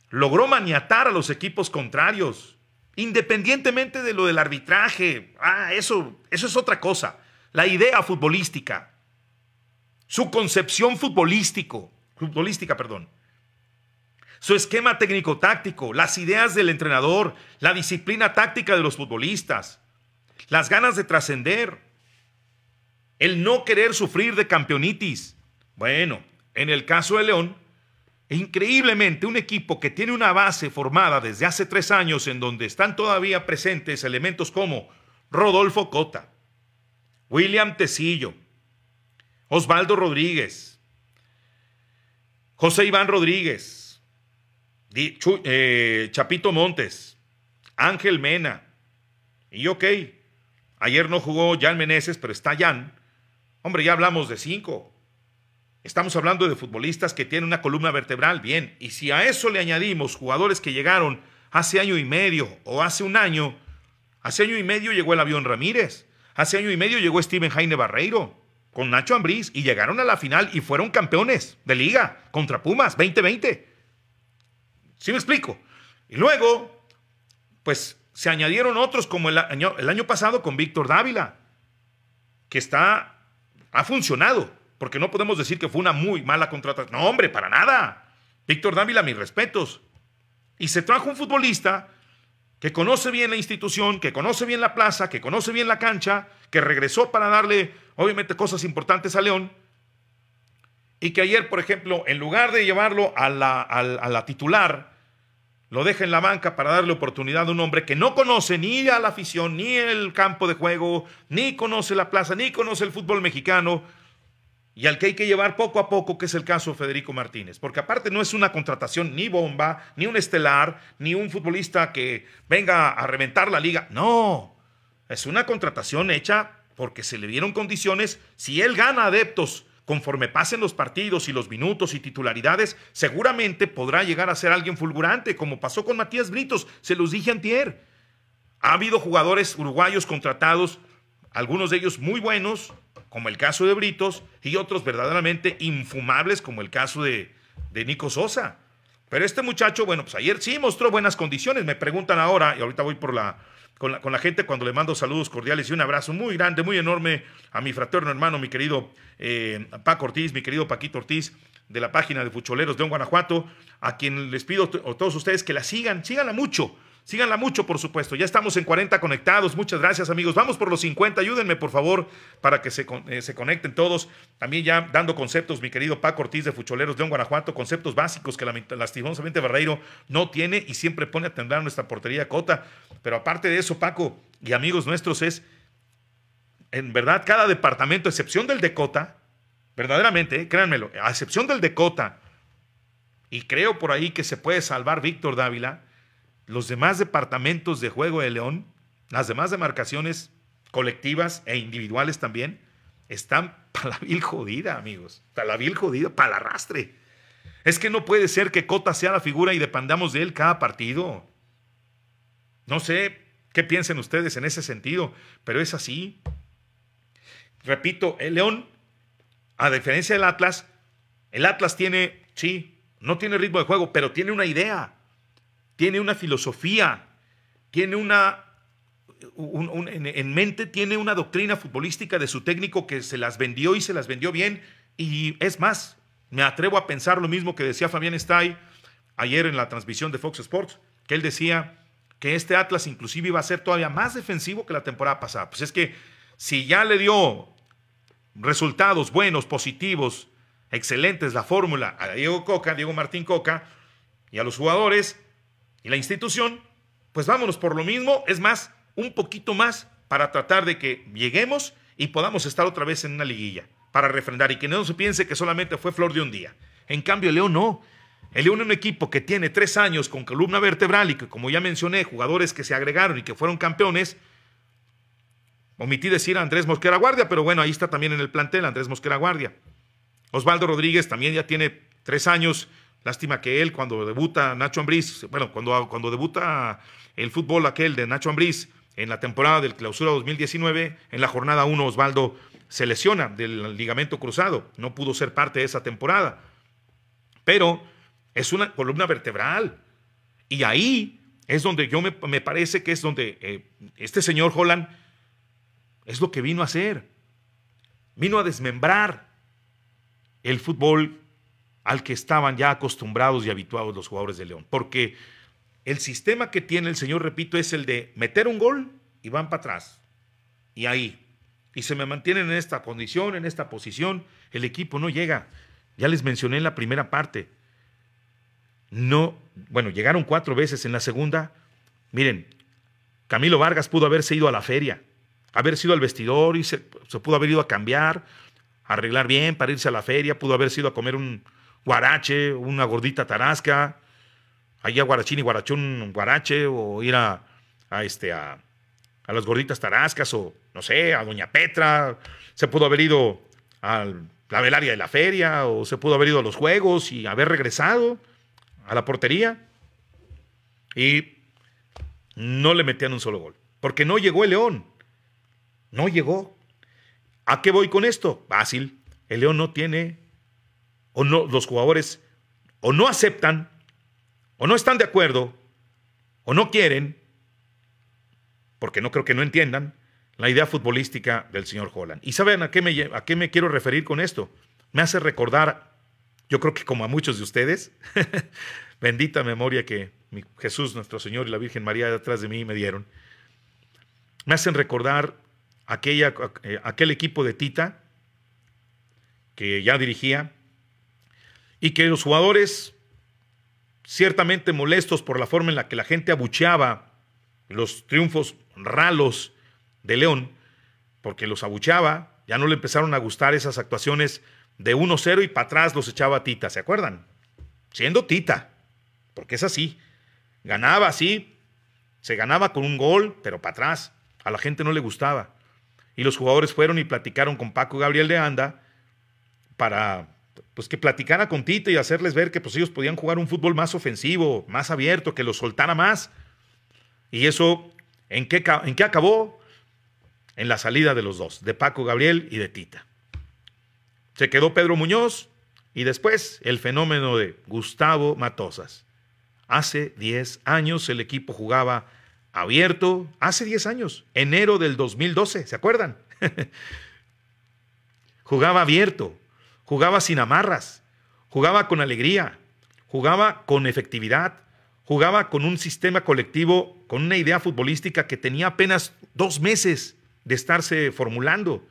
logró maniatar a los equipos contrarios, independientemente de lo del arbitraje. Ah, eso, eso es otra cosa la idea futbolística, su concepción futbolística, perdón, su esquema técnico-táctico, las ideas del entrenador, la disciplina táctica de los futbolistas, las ganas de trascender, el no querer sufrir de campeonitis. Bueno, en el caso de León, increíblemente un equipo que tiene una base formada desde hace tres años en donde están todavía presentes elementos como Rodolfo Cota, William Tecillo, Osvaldo Rodríguez, José Iván Rodríguez, eh, Chapito Montes, Ángel Mena. Y ok, ayer no jugó Jan Meneses, pero está Jan. Hombre, ya hablamos de cinco. Estamos hablando de futbolistas que tienen una columna vertebral, bien. Y si a eso le añadimos jugadores que llegaron hace año y medio o hace un año, hace año y medio llegó el avión Ramírez, Hace año y medio llegó Steven Jaime Barreiro con Nacho Ambriz y llegaron a la final y fueron campeones de liga contra Pumas 2020. ¿Sí me explico? Y luego, pues se añadieron otros como el año, el año pasado con Víctor Dávila, que está, ha funcionado, porque no podemos decir que fue una muy mala contratación. No, hombre, para nada. Víctor Dávila, mis respetos. Y se trajo un futbolista que conoce bien la institución, que conoce bien la plaza, que conoce bien la cancha, que regresó para darle, obviamente, cosas importantes a León, y que ayer, por ejemplo, en lugar de llevarlo a la, a la titular, lo deja en la banca para darle oportunidad a un hombre que no conoce ni a la afición, ni el campo de juego, ni conoce la plaza, ni conoce el fútbol mexicano, y al que hay que llevar poco a poco, que es el caso de Federico Martínez. Porque aparte no es una contratación ni bomba, ni un estelar, ni un futbolista que venga a reventar la liga. No, es una contratación hecha porque se le dieron condiciones. Si él gana adeptos conforme pasen los partidos y los minutos y titularidades, seguramente podrá llegar a ser alguien fulgurante, como pasó con Matías Britos, se los dije antier. Ha habido jugadores uruguayos contratados, algunos de ellos muy buenos, como el caso de Britos, y otros verdaderamente infumables, como el caso de, de Nico Sosa. Pero este muchacho, bueno, pues ayer sí mostró buenas condiciones. Me preguntan ahora, y ahorita voy por la con, la, gente cuando le mando saludos cordiales y un abrazo muy grande, muy enorme a mi fraterno hermano, mi querido eh, Paco Ortiz, mi querido Paquito Ortiz, de la página de Fucholeros de Guanajuato, a quien les pido a todos ustedes que la sigan, síganla mucho. Síganla mucho, por supuesto. Ya estamos en 40 conectados. Muchas gracias, amigos. Vamos por los 50. Ayúdenme, por favor, para que se, eh, se conecten todos. También ya dando conceptos, mi querido Paco Ortiz de Fucholeros de Guanajuato, conceptos básicos que lastimosamente Barreiro no tiene y siempre pone a temblar nuestra portería cota. Pero aparte de eso, Paco y amigos nuestros, es en verdad cada departamento, excepción del de Cota, verdaderamente, eh, créanmelo, a excepción del de Cota, y creo por ahí que se puede salvar Víctor Dávila los demás departamentos de juego de León, las demás demarcaciones colectivas e individuales también, están para la vil jodida, amigos. Para la vil jodida, para el arrastre. Es que no puede ser que Cota sea la figura y dependamos de él cada partido. No sé qué piensen ustedes en ese sentido, pero es así. Repito, el León, a diferencia del Atlas, el Atlas tiene, sí, no tiene ritmo de juego, pero tiene una idea, tiene una filosofía, tiene una en, mente tiene una doctrina futbolística de su técnico que se las vendió y se las vendió bien. Y es más, me atrevo a pensar lo mismo que decía Fabián Stay ayer en la transmisión de Fox Sports, que él decía que este Atlas inclusive iba a ser todavía más defensivo que la temporada pasada. Pues es que si ya le dio resultados buenos, positivos, excelentes la fórmula a Diego Coca, Diego Martín Coca, y a los jugadores y la institución, pues vámonos por lo mismo. Es más, un poquito más para tratar de que lleguemos y podamos estar otra vez en una liguilla para refrendar y que no se piense que solamente fue flor de un día. En cambio, el León no. El León es un equipo que tiene tres años con columna vertebral y que, como ya mencioné, jugadores que se agregaron y que fueron campeones. Omití decir a Andrés Mosquera Guardia, pero bueno, ahí está también en el plantel Andrés Mosquera Guardia. Osvaldo Rodríguez también ya tiene tres años. Lástima que él, cuando debuta Nacho Ambriz, bueno, cuando, cuando debuta el fútbol aquel de Nacho Ambriz, en la temporada del clausura 2019, en la jornada 1 Osvaldo se lesiona del ligamento cruzado, no pudo ser parte de esa temporada. Pero es una columna vertebral. Y ahí es donde yo me, parece que es donde eh, este señor Holland es lo que vino a hacer. Vino a desmembrar el fútbol al que estaban ya acostumbrados y habituados los jugadores de León. Porque el sistema que tiene el Señor, repito, es el de meter un gol y van para atrás. Y ahí. Y se me mantienen en esta condición, en esta posición. El equipo no llega. Ya les mencioné en la primera parte. No, bueno, llegaron cuatro veces en la segunda. Miren, Camilo Vargas pudo haberse ido a la feria, haber sido al vestidor y se, pudo haber ido a cambiar, arreglar bien para irse a la feria, pudo haber sido a comer un guarache, una gordita tarasca, allá a Guarachín y Guarachón, Guarache, o ir a, este, a, las gorditas tarascas, o no sé, a Doña Petra, se pudo haber ido a la velaria de la feria, o se pudo haber ido a los juegos y haber regresado a la portería. Y no le metían un solo gol, porque no llegó el León, no llegó. ¿A qué voy con esto? Fácil, el León no tiene, o no, los jugadores o no aceptan o no están de acuerdo, o no quieren, porque no creo que no entiendan, la idea futbolística del señor Holland. ¿Y saben a qué me, a qué me quiero referir con esto? Me hace recordar, yo creo que como a muchos de ustedes, bendita memoria que Jesús, nuestro Señor y la Virgen María detrás de mí me dieron, me hacen recordar aquella, eh, aquel equipo de Tita que ya dirigía y que los jugadores ciertamente molestos por la forma en la que la gente abucheaba los triunfos ralos de León, porque los abucheaba, ya no le empezaron a gustar esas actuaciones de 1-0 y para atrás los echaba Tita, ¿se acuerdan? Siendo Tita, porque es así. Ganaba así, se ganaba con un gol, pero para atrás. A la gente no le gustaba. Y los jugadores fueron y platicaron con Paco Gabriel de Anda para pues que platicara con Tito y hacerles ver que pues ellos podían jugar un fútbol más ofensivo, más abierto, que los soltara más. Y eso, ¿en qué, ¿en qué acabó? En la salida de los dos, de Paco Gabriel y de Tita. Se quedó Pedro Muñoz y después el fenómeno de Gustavo Matosas. Hace 10 años el equipo jugaba abierto, hace 10 años, enero del 2012, ¿se acuerdan? jugaba abierto, jugaba sin amarras, jugaba con alegría, jugaba con efectividad, jugaba con un sistema colectivo, con una idea futbolística que tenía apenas dos meses de estarse formulando,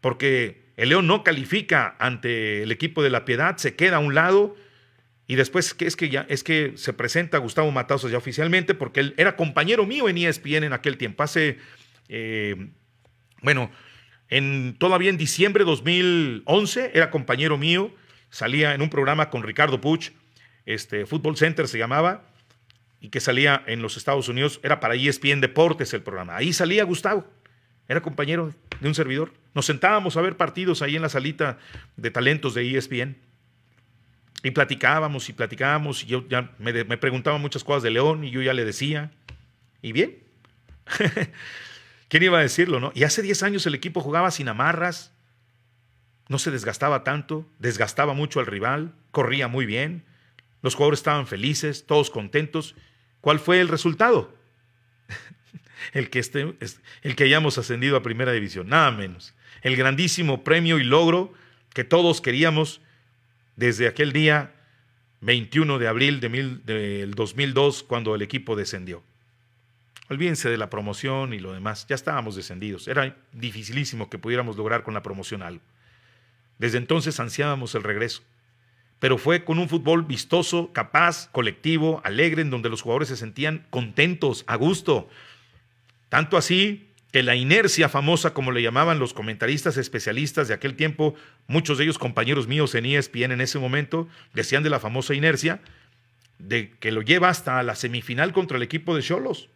porque el León no califica ante el equipo de la Piedad, se queda a un lado y después es que ya es que se presenta Gustavo Matazos ya oficialmente porque él era compañero mío en ESPN en aquel tiempo, hace eh, bueno, en, todavía en diciembre de 2011 era compañero mío, salía en un programa con Ricardo Puch, este, Football Center se llamaba, y que salía en los Estados Unidos, era para ESPN Deportes el programa. Ahí salía Gustavo, era compañero de un servidor. Nos sentábamos a ver partidos ahí en la salita de talentos de ESPN. Y platicábamos y platicábamos, y yo ya me, me preguntaba muchas cosas de León, y yo ya le decía, y bien. ¿Quién iba a decirlo, no? Y hace 10 años el equipo jugaba sin amarras, no se desgastaba tanto, desgastaba mucho al rival, corría muy bien, Los jugadores estaban felices, todos contentos. ¿Cuál fue el resultado? el, que este, el que hayamos ascendido a primera división, nada menos. El grandísimo premio y logro que todos queríamos desde aquel día 21 de abril de del 2002 cuando el equipo descendió. Olvídense de la promoción y lo demás, ya estábamos descendidos, era dificilísimo que pudiéramos lograr con la promoción algo. Desde entonces ansiábamos el regreso, pero fue con un fútbol vistoso, capaz, colectivo, alegre, en donde los jugadores se sentían contentos, a gusto. Tanto así que la inercia famosa, como le llamaban los comentaristas especialistas de aquel tiempo, muchos de ellos compañeros míos en ESPN en ese momento, decían de la famosa inercia, de que lo lleva hasta la semifinal contra el equipo de Cholos.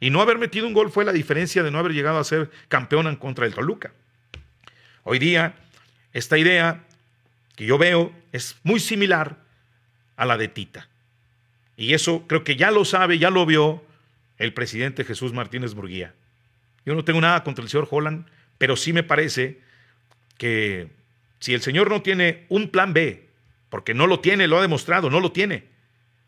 Y no haber metido un gol fue la diferencia de no haber llegado a ser campeón en contra del Toluca. Hoy día, esta idea que yo veo es muy similar a la de Tita. Y eso creo que ya lo sabe, ya lo vio el presidente Jesús Martínez Burguía. Yo no tengo nada contra el señor Holland, pero sí me parece que si el señor no tiene un plan B, porque no lo tiene, lo ha demostrado, no lo tiene,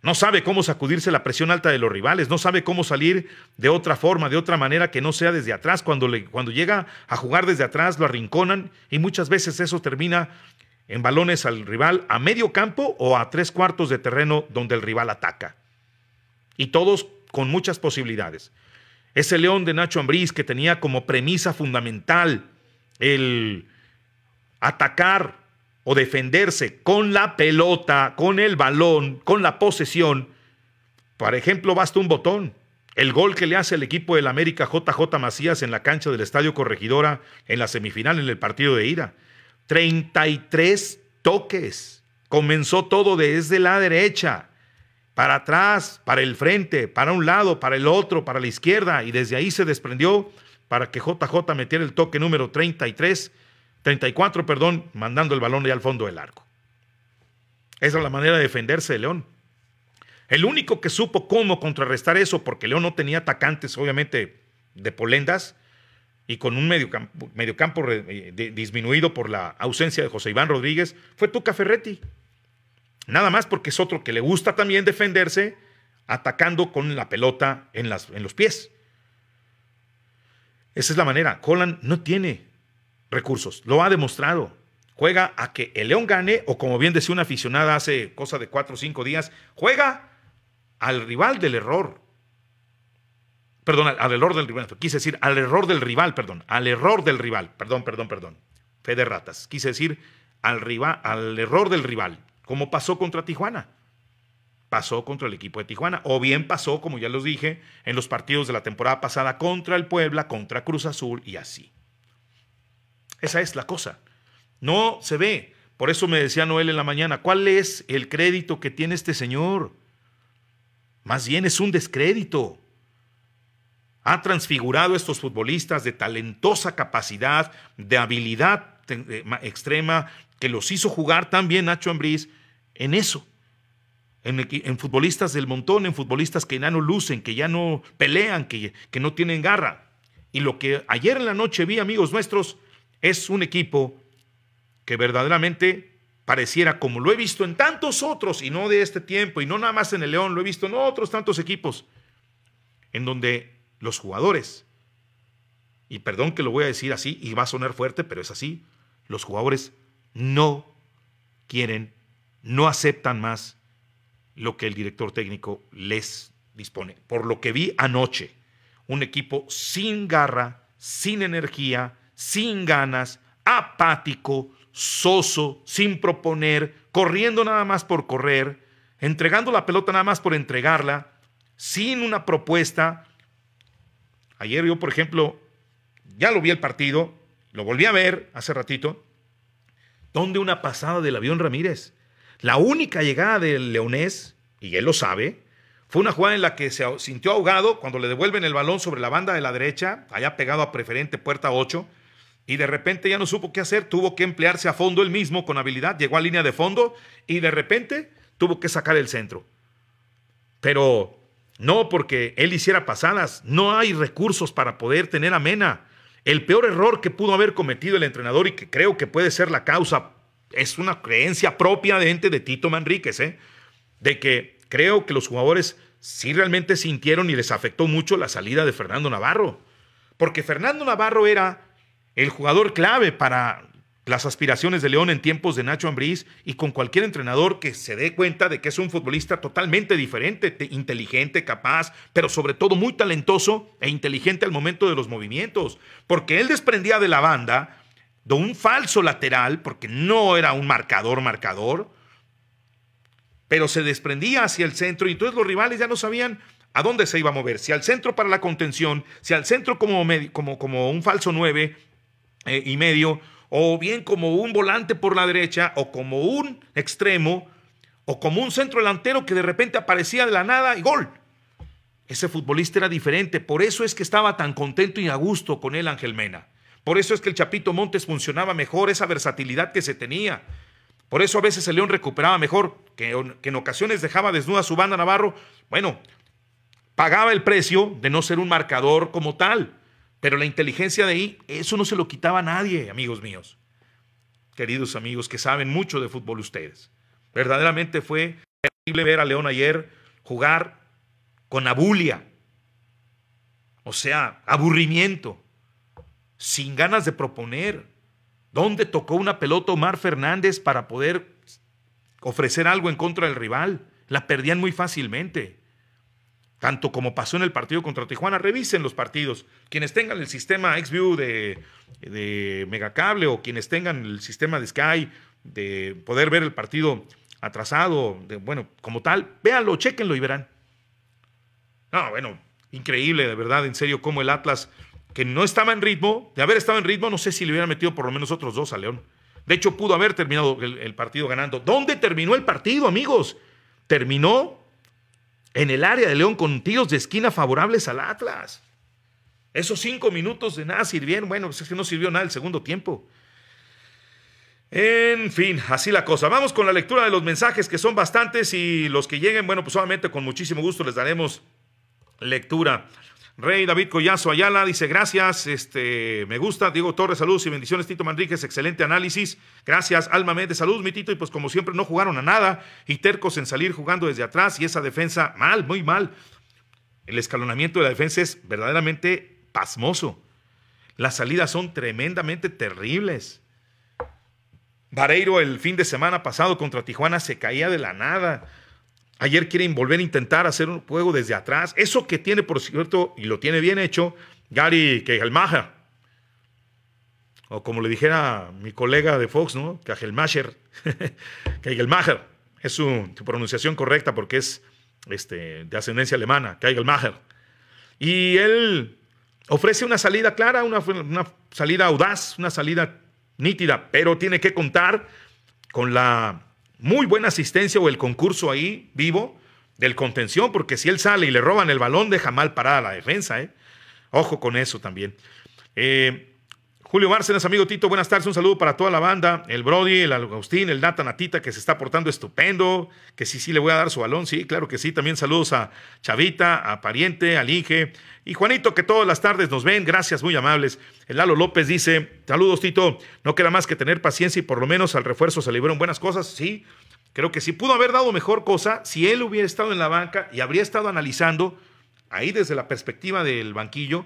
no sabe cómo sacudirse la presión alta de los rivales, no sabe cómo salir de otra forma, de otra manera que no sea desde atrás. Cuando, cuando llega a jugar desde atrás, lo arrinconan y muchas veces eso termina en balones al rival a medio campo o a tres cuartos de terreno donde el rival ataca. Y todos con muchas posibilidades. Ese león de Nacho Ambriz que tenía como premisa fundamental el atacar o defenderse con la pelota, con el balón, con la posesión. Por ejemplo, basta un botón. El gol que le hace el equipo del América JJ Macías en la cancha del Estadio Corregidora en la semifinal en el partido de ida. 33 toques. Comenzó todo desde la derecha para atrás, para el frente, para un lado, para el otro, para la izquierda, y desde ahí se desprendió para que JJ metiera el toque número 33, 34, perdón, mandando el balón ya al fondo del arco. Esa es la manera de defenderse de León. El único que supo cómo contrarrestar eso, porque León no tenía atacantes, obviamente, de polendas, y con un mediocampo, campo eh, disminuido por la ausencia de José Iván Rodríguez, fue Tuca Ferretti. Nada más porque es otro que le gusta también defenderse atacando con la pelota en, en los pies. Esa es la manera. Colin no tiene recursos, lo ha demostrado. Juega a que el León gane, o como bien decía una aficionada hace cosa de cuatro o cinco días, juega al rival del error. Perdón, al, error del rival. Quise decir al error del rival, perdón. Al error del rival. Perdón, perdón, perdón. Fe de ratas. Quise decir al, rival, al error del rival como pasó contra Tijuana. Pasó contra el equipo de Tijuana. O bien pasó, como ya los dije, en los partidos de la temporada pasada contra el Puebla, contra Cruz Azul y así. Esa es la cosa. No se ve. Por eso me decía Noel en la mañana, ¿cuál es el crédito que tiene este señor? Más bien es un descrédito. Ha transfigurado a estos futbolistas de talentosa capacidad, de habilidad eh, extrema, que los hizo jugar también Nacho Ambriz en eso. En, futbolistas del montón, en futbolistas que ya no lucen, que ya no pelean, que, que no tienen garra. Y lo que ayer en la noche vi, amigos nuestros, es un equipo que verdaderamente pareciera, como lo he visto en tantos otros, y no de este tiempo, y no nada más en el León, lo he visto en otros tantos equipos, en donde los jugadores, y perdón que lo voy a decir así, y va a sonar fuerte, pero es así, los jugadores no quieren, no aceptan más lo que el director técnico les dispone. Por lo que vi anoche, un equipo sin garra, sin energía, sin ganas, apático, soso, sin proponer, corriendo nada más por correr, entregando la pelota nada más por entregarla, sin una propuesta. Ayer yo, por ejemplo, ya lo vi el partido, lo volví a ver hace ratito, donde una pasada del avión Ramírez. La única llegada del leonés, y él lo sabe, fue una jugada en la que se sintió ahogado cuando le devuelven el balón sobre la banda de la derecha, allá pegado a preferente puerta 8, y de repente ya no supo qué hacer, tuvo que emplearse a fondo él mismo con habilidad, llegó a línea de fondo y de repente tuvo que sacar el centro. Pero no porque él hiciera pasadas, no hay recursos para poder tener a Mena. El peor error que pudo haber cometido el entrenador y que creo que puede ser la causa, es una creencia propia de, de Tito Manríquez, ¿eh? de que creo que los jugadores sí realmente sintieron y les afectó mucho la salida de Fernando Navarro. Porque Fernando Navarro era el jugador clave para las aspiraciones de León en tiempos de Nacho Ambriz y con cualquier entrenador que se dé cuenta de que es un futbolista totalmente diferente, inteligente, capaz, pero sobre todo muy talentoso e inteligente al momento de los movimientos, porque él desprendía de la banda de un falso lateral, porque no era un marcador marcador, pero se desprendía hacia el centro y entonces los rivales ya no sabían a dónde se iba a mover, si al centro para la contención, si al centro como, como, como un falso 9 eh, y medio, o bien como un volante por la derecha, o como un extremo, o como un centro delantero que de repente aparecía de la nada y gol. Ese futbolista era diferente, por eso es que estaba tan contento y a gusto con él Ángel Mena. Por eso es que el Chapito Montes funcionaba mejor, esa versatilidad que se tenía. Por eso a veces el León recuperaba mejor, que, que en ocasiones dejaba desnuda su banda Navarro. Bueno, pagaba el precio de no ser un marcador como tal. Pero la inteligencia de ahí, eso no se lo quitaba a nadie, amigos míos. Queridos amigos que saben mucho de fútbol ustedes. Verdaderamente fue terrible ver a León ayer jugar con abulia. O sea, aburrimiento. Sin ganas de proponer. ¿Dónde tocó una pelota Omar Fernández para poder ofrecer algo en contra del rival? La perdían muy fácilmente tanto como pasó en el partido contra Tijuana. Revisen los partidos. Quienes tengan el sistema XView de, de Megacable o quienes tengan el sistema de Sky de poder ver el partido atrasado, de, bueno, como tal, véanlo, chequenlo y verán. No, bueno, increíble, de verdad, en serio, como el Atlas, que no estaba en ritmo, de haber estado en ritmo, no sé si le hubiera metido por lo menos otros dos a León. De hecho, pudo haber terminado el partido ganando. ¿Dónde terminó el partido, amigos? Terminó en el área de León con tiros de esquina favorables al Atlas. Esos cinco minutos de nada sirvieron. Bueno, pues es que no sirvió nada el segundo tiempo. En fin, así la cosa. Vamos con la lectura de los mensajes que son bastantes y los que lleguen, bueno, pues solamente con muchísimo gusto les daremos lectura. Rey David Collazo Ayala dice gracias, este, me gusta. Diego Torres, saludos y bendiciones. Tito Manríquez, excelente análisis. Gracias. Alma Méndez, saludos, mi Tito. Y pues como siempre no jugaron a nada y tercos en salir jugando desde atrás y esa defensa mal, muy mal. El escalonamiento de la defensa es verdaderamente pasmoso. Las salidas son tremendamente terribles. Vareiro el fin de semana pasado contra Tijuana se caía de la nada. Ayer quieren volver a intentar hacer un juego desde atrás. Eso que tiene, por cierto, y lo tiene bien hecho, Gary Kegelmacher. O como le dijera mi colega de Fox, ¿no? Kegelmacher. Kegelmacher. Es su, pronunciación correcta porque es este, de ascendencia alemana. Kegelmacher. Y él ofrece una salida clara, una, una salida audaz, una salida nítida, pero tiene que contar con la muy buena asistencia o el concurso ahí vivo del contención, porque si él sale y le roban el balón, deja mal parada la defensa. ¿eh? Ojo con eso también. Eh, Julio Bárcenas, amigo Tito, buenas tardes, un saludo para toda la banda, el Brody, el Agustín, el Nata Natita, que se está portando estupendo, que sí, sí le voy a dar su balón, sí, claro que sí, también saludos a Chavita, a Pariente, al Inge, y Juanito, que todas las tardes nos ven, gracias, muy amables. El Lalo López dice, saludos Tito, no queda más que tener paciencia y por lo menos al refuerzo se libraron buenas cosas, sí, creo que sí, pudo haber dado mejor cosa si él hubiera estado en la banca y habría estado analizando, ahí desde la perspectiva del banquillo,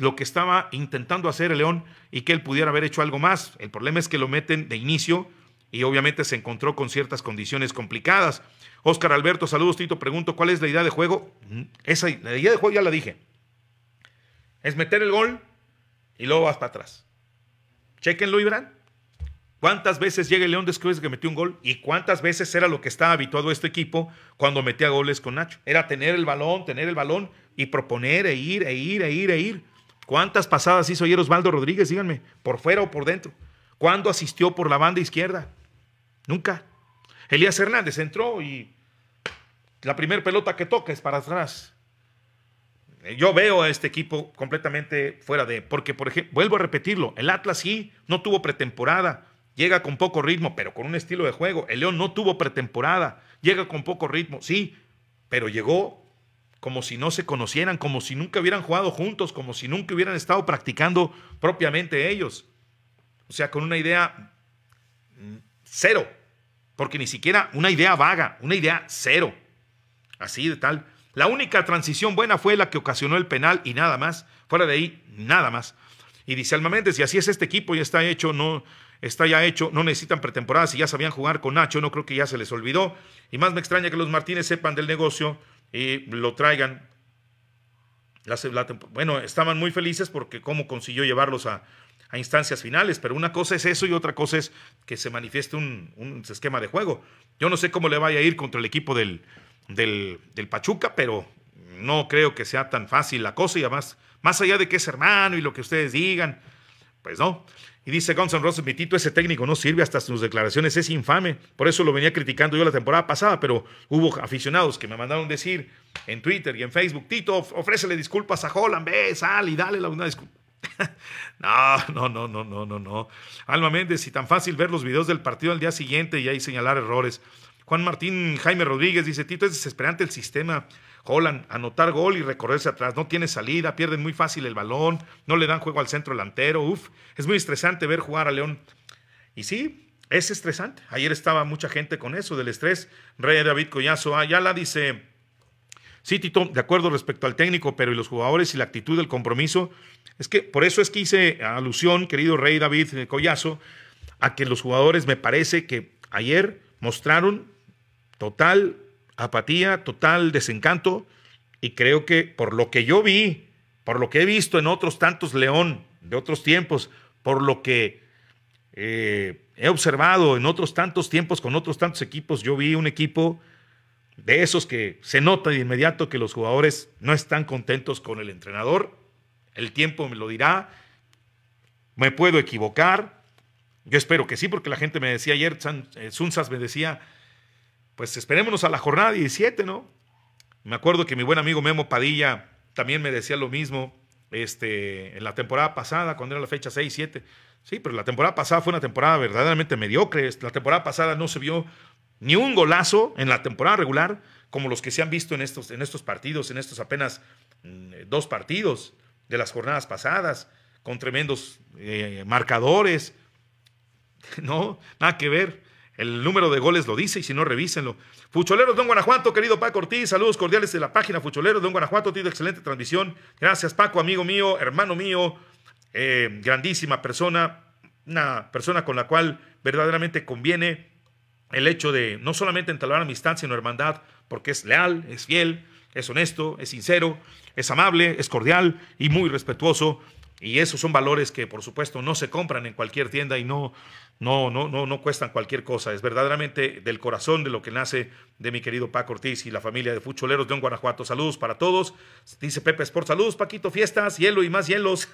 lo que estaba intentando hacer el León y que él pudiera haber hecho algo más. El problema es que lo meten de inicio y obviamente se encontró con ciertas condiciones complicadas. Oscar Alberto, saludos Tito, pregunto, ¿cuál es la idea de juego? Mm, esa, la idea de juego ya la dije. Es meter el gol y luego vas para atrás. Chequenlo y verán. ¿Cuántas veces llega el León después de que metió un gol? ¿Y cuántas veces era lo que estaba habituado este equipo cuando metía goles con Nacho? Era tener el balón, tener el balón y proponer e ir, e ir, e ir, e ir. ¿Cuántas pasadas hizo ayer Osvaldo Rodríguez? Díganme, por fuera o por dentro. ¿Cuándo asistió por la banda izquierda? Nunca. Elías Hernández entró y la primera pelota que toca es para atrás. Yo veo a este equipo completamente fuera de. Porque, por ejemplo, vuelvo a repetirlo: el Atlas sí no tuvo pretemporada, llega con poco ritmo, pero con un estilo de juego. El León no tuvo pretemporada, llega con poco ritmo, sí, pero llegó como si no se conocieran, como si nunca hubieran jugado juntos, como si nunca hubieran estado practicando propiamente ellos. O sea, con una idea mm, cero, porque ni siquiera una idea vaga, una idea cero. Así de tal. La única transición buena fue la que ocasionó el penal y nada más. Fuera de ahí, nada más. Y dice Alma Méndez, y así es este equipo, ya está hecho, no está ya hecho, no necesitan pretemporada, si ya sabían jugar con Nacho, no creo que ya se les olvidó. Y más me extraña que los Martínez sepan del negocio y lo traigan. bueno, estaban muy felices porque cómo consiguió llevarlos a, instancias finales, pero una cosa es eso y otra cosa es que se manifieste un, esquema de juego. Yo no sé cómo le vaya a ir contra el equipo del, del, del Pachuca, pero no creo que sea tan fácil la cosa y además, más allá de que es hermano y lo que ustedes digan, pues no. Y dice Guns N' Roses, mi Tito, ese técnico no sirve, hasta sus declaraciones es infame. Por eso lo venía criticando yo la temporada pasada, pero hubo aficionados que me mandaron decir en Twitter y en Facebook, Tito, ofrécele disculpas a Holland, ve, sal y dale la una disculpa. no, no, no, no, no, no, no. Alma Méndez, y tan fácil ver los videos del partido al día siguiente y ahí señalar errores. Juan Martín Jaime Rodríguez dice, Tito, es desesperante el sistema. Holland, anotar gol y recorrerse atrás, no tiene salida, pierden muy fácil el balón, no le dan juego al centro delantero, uf, es muy estresante ver jugar a León. Y sí, es estresante. Ayer estaba mucha gente con eso, del estrés. Rey David Collazo Ayala dice, sí, Tito, de acuerdo respecto al técnico, pero y los jugadores y la actitud del compromiso, es que por eso es que hice alusión, querido Rey David Collazo, a que los jugadores me parece que ayer mostraron total apatía, total desencanto, y creo que por lo que yo vi, por lo que he visto en otros tantos León de otros tiempos, por lo que eh, he observado en otros tantos tiempos con otros tantos equipos, yo vi un equipo de esos que se nota de inmediato que los jugadores no están contentos con el entrenador. El tiempo me lo dirá. Me puedo equivocar. Yo espero que sí, porque la gente me decía ayer, Sunzas eh, me decía, pues esperémonos a la jornada 17, ¿no? Me acuerdo que mi buen amigo Memo Padilla también me decía lo mismo este, en la temporada pasada, cuando era la fecha 6, 7. Sí, pero la temporada pasada fue una temporada verdaderamente mediocre. La temporada pasada no se vio ni un golazo en la temporada regular como los que se han visto en estos, en estos partidos, en estos apenas mm, dos partidos de las jornadas pasadas, con tremendos eh, marcadores. No, nada que ver. El número de goles lo dice y si no, revísenlo. Fucholeros Don Guanajuato, querido Paco Ortiz, saludos cordiales de la página Fucholeros Don Guanajuato, tiene excelente transmisión. Gracias, Paco, amigo mío, hermano mío, eh, grandísima persona, una persona con la cual verdaderamente conviene el hecho de no solamente entablar amistad, sino hermandad, porque es leal, es fiel, es honesto, es sincero, es amable, es cordial y muy respetuoso. Y esos son valores que, por supuesto, no se compran en cualquier tienda y no, no, no, no, no cuestan cualquier cosa. Es verdaderamente del corazón de lo que nace de mi querido Paco Ortiz y la familia de Fucholeros de Guanajuato. Saludos para todos. Dice Pepe Sport, saludos Paquito, fiestas, hielo y más hielos.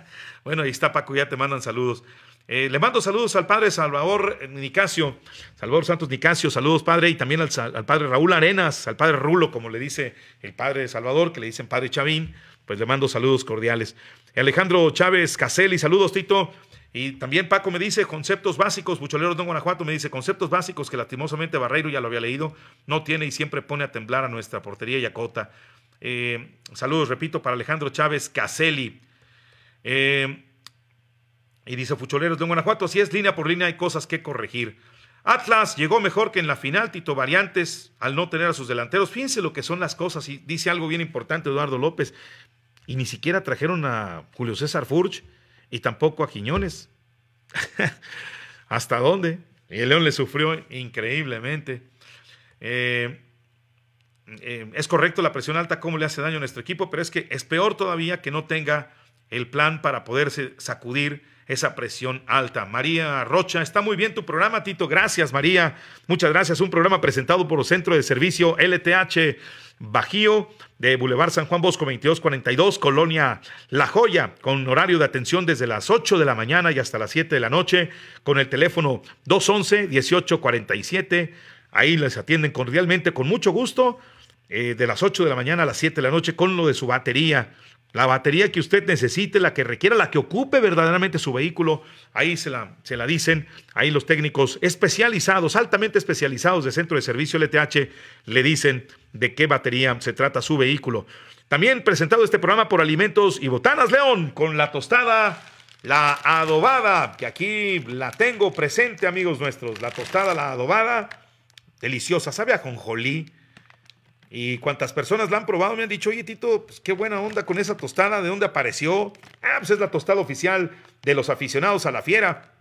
bueno, ahí está Paco, ya te mandan saludos. Eh, le mando saludos al padre Salvador Nicasio, Salvador Santos Nicasio, saludos padre, y también al, al, padre Raúl Arenas, al padre Rulo, como le dice el padre Salvador, que le dicen padre Chavín, pues le mando saludos cordiales. Alejandro Chávez Caselli, saludos Tito. Y también Paco me dice conceptos básicos, Bucholeros de Guanajuato me dice conceptos básicos que lastimosamente Barreiro ya lo había leído, no tiene y siempre pone a temblar a nuestra portería y acota. Eh, saludos, repito, para Alejandro Chávez Caselli. Eh, y dice Fucholeros de Guanajuato, si es línea por línea hay cosas que corregir. Atlas llegó mejor que en la final, Tito Variantes, al no tener a sus delanteros. Fíjense lo que son las cosas. Y dice algo bien importante Eduardo López. Y ni siquiera trajeron a Julio César Furch y tampoco a Quiñones. ¿Hasta dónde? Y el León le sufrió increíblemente. Eh, eh, es correcto la presión alta, cómo le hace daño a nuestro equipo, pero es que es peor todavía que no tenga el plan para poderse sacudir esa presión alta. María Rocha, está muy bien tu programa, Tito. Gracias, María. Muchas gracias. Un programa presentado por el Centro de Servicio LTH Bajío de Boulevard San Juan Bosco 2242, Colonia La Joya, con horario de atención desde las 8 de la mañana y hasta las 7 de la noche, con el teléfono 211-1847. Ahí les atienden cordialmente, con mucho gusto, eh, de las 8 de la mañana a las 7 de la noche, con lo de su batería la batería que usted necesite, la que requiera, la que ocupe verdaderamente su vehículo, ahí se la, se la dicen, ahí los técnicos especializados, altamente especializados de Centro de Servicio LTH, le dicen de qué batería se trata su vehículo. También presentado este programa por Alimentos y Botanas León, con la tostada La adobada, que aquí la tengo presente, amigos nuestros. La tostada, la adobada, deliciosa, sabe a jonjolí. Y cuantas personas la han probado me han dicho, oye Tito, pues qué buena onda con esa tostada, ¿de dónde apareció? Ah, pues es la tostada oficial de los aficionados a la fiera.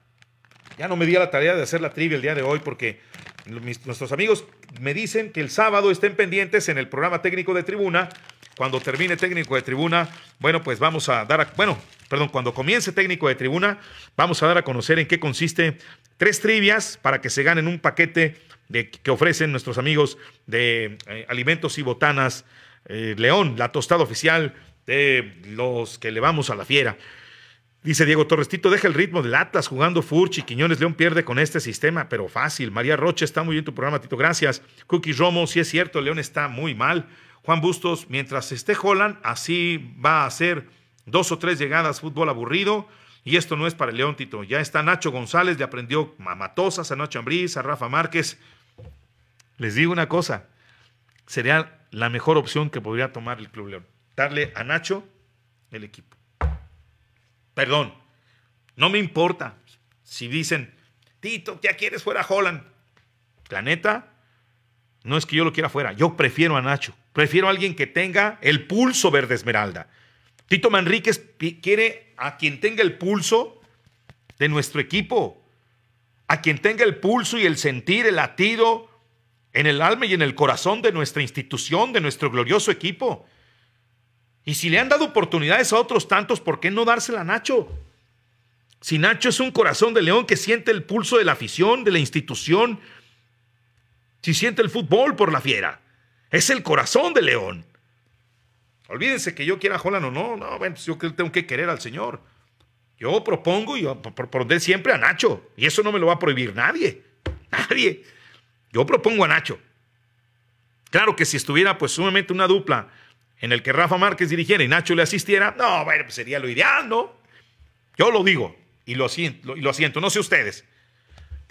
Ya no me di a la tarea de hacer la trivia el día de hoy porque nuestros amigos me dicen que el sábado estén pendientes en el programa técnico de tribuna. Cuando termine técnico de tribuna, bueno, pues vamos a dar, a, bueno, perdón, cuando comience técnico de tribuna, vamos a dar a conocer en qué consiste tres trivias para que se ganen un paquete de, que ofrecen nuestros amigos de eh, alimentos y botanas eh, León, la tostada oficial de los que le vamos a la fiera. Dice Diego Torres, Tito, deja el ritmo del Atlas jugando Furchi, Quiñones León pierde con este sistema, pero fácil. María Roche, está muy bien tu programa, Tito, gracias. Cookie Romo, sí es cierto, León está muy mal. Juan Bustos, mientras esté Holland, así va a ser dos o tres llegadas, fútbol aburrido. Y esto no es para el León, Tito. Ya está Nacho González, le aprendió Mamatosas a Nacho Ambriz, a Rafa Márquez. Les digo una cosa, sería la mejor opción que podría tomar el Club León. Darle a Nacho el equipo. Perdón, no me importa si dicen, Tito, ya quieres fuera Holland. Planeta, no es que yo lo quiera fuera, yo prefiero a Nacho. Prefiero a alguien que tenga el pulso verde esmeralda. Tito Manríquez quiere a quien tenga el pulso de nuestro equipo, a quien tenga el pulso y el sentir, el latido en el alma y en el corazón de nuestra institución, de nuestro glorioso equipo. Y si le han dado oportunidades a otros tantos, ¿por qué no dársela a Nacho? Si Nacho es un corazón de león que siente el pulso de la afición, de la institución, si siente el fútbol por la fiera, es el corazón de león. Olvídense que yo quiera a no, no, bueno, pues yo tengo que querer al Señor. Yo propongo y proponer siempre a Nacho, y eso no me lo va a prohibir nadie, nadie. Yo propongo a Nacho. Claro que si estuviera pues sumamente una dupla en el que Rafa Márquez dirigiera y Nacho le asistiera, no, bueno, pues sería lo ideal, ¿no? Yo lo digo y lo siento, y lo siento, no sé ustedes.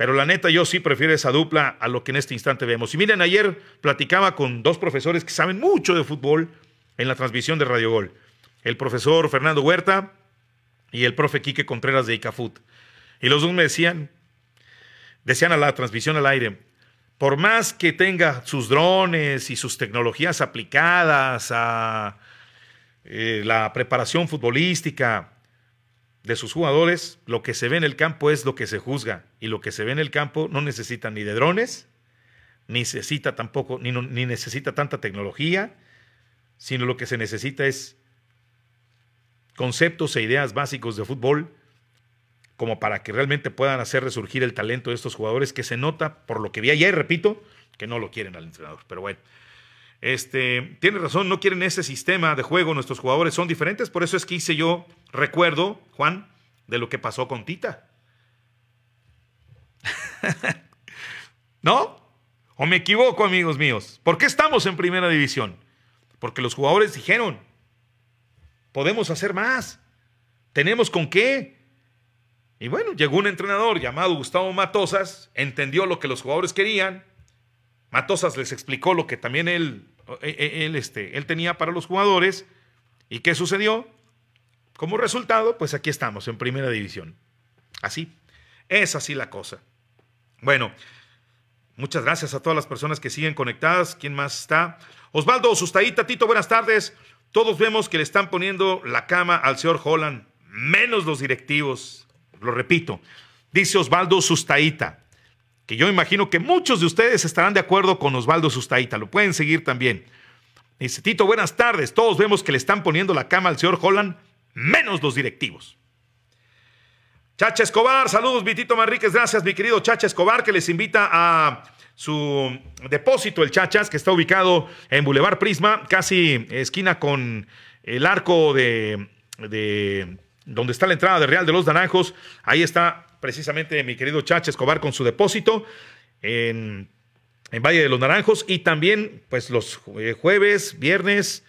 Pero la neta, yo sí prefiero esa dupla a lo que en este instante vemos. Y miren, ayer platicaba con dos profesores que saben mucho de fútbol en la transmisión de Radio Gol. El profesor Fernando Huerta y el profe Quique Contreras de ICAFUT. Y los dos me decían, decían a la transmisión al aire, por más que tenga sus drones y sus tecnologías aplicadas a eh, la preparación futbolística de sus jugadores, lo que se ve en el campo es lo que se juzga. Y lo que se ve en el campo no necesita ni de drones, ni necesita tampoco, ni, ni necesita tanta tecnología, sino lo que se necesita es conceptos e ideas básicos de fútbol como para que realmente puedan hacer resurgir el talento de estos jugadores que se nota, por lo que vi ayer, repito, que no lo quieren al entrenador. Pero bueno, este, tiene razón, no quieren ese sistema de juego, nuestros jugadores son diferentes, por eso es que hice yo recuerdo, Juan, de lo que pasó con Tita. ¿No? ¿O me equivoco, amigos míos? ¿Por qué estamos en primera división? Porque los jugadores dijeron, podemos hacer más, tenemos con qué. Y bueno, llegó un entrenador llamado Gustavo Matosas, entendió lo que los jugadores querían. Matosas les explicó lo que también él, e, e, él, este, él tenía para los jugadores. ¿Y qué sucedió? Como resultado, pues aquí estamos, en primera división. Así, es así la cosa. Bueno, muchas gracias a todas las personas que siguen conectadas. ¿Quién más está? Osvaldo Sustaíta, Tito, buenas tardes. Todos vemos que le están poniendo la cama al señor Holland, menos los directivos lo repito, dice Osvaldo Sustaita, que yo imagino que muchos de ustedes estarán de acuerdo con Osvaldo Sustaita, lo pueden seguir también. Dice Tito, buenas tardes, todos vemos que le están poniendo la cama al señor Holland, menos los directivos. Chacha Escobar, saludos, Vitito Manríquez, gracias, mi querido Chacha Escobar, que les invita a su depósito, el Chachas, que está ubicado en Boulevard Prisma, casi esquina con el arco de, de donde está la entrada de Real de los Naranjos. Ahí está precisamente mi querido Chacha Escobar con su depósito en, Valle de los Naranjos. Y también, pues, los jueves, viernes,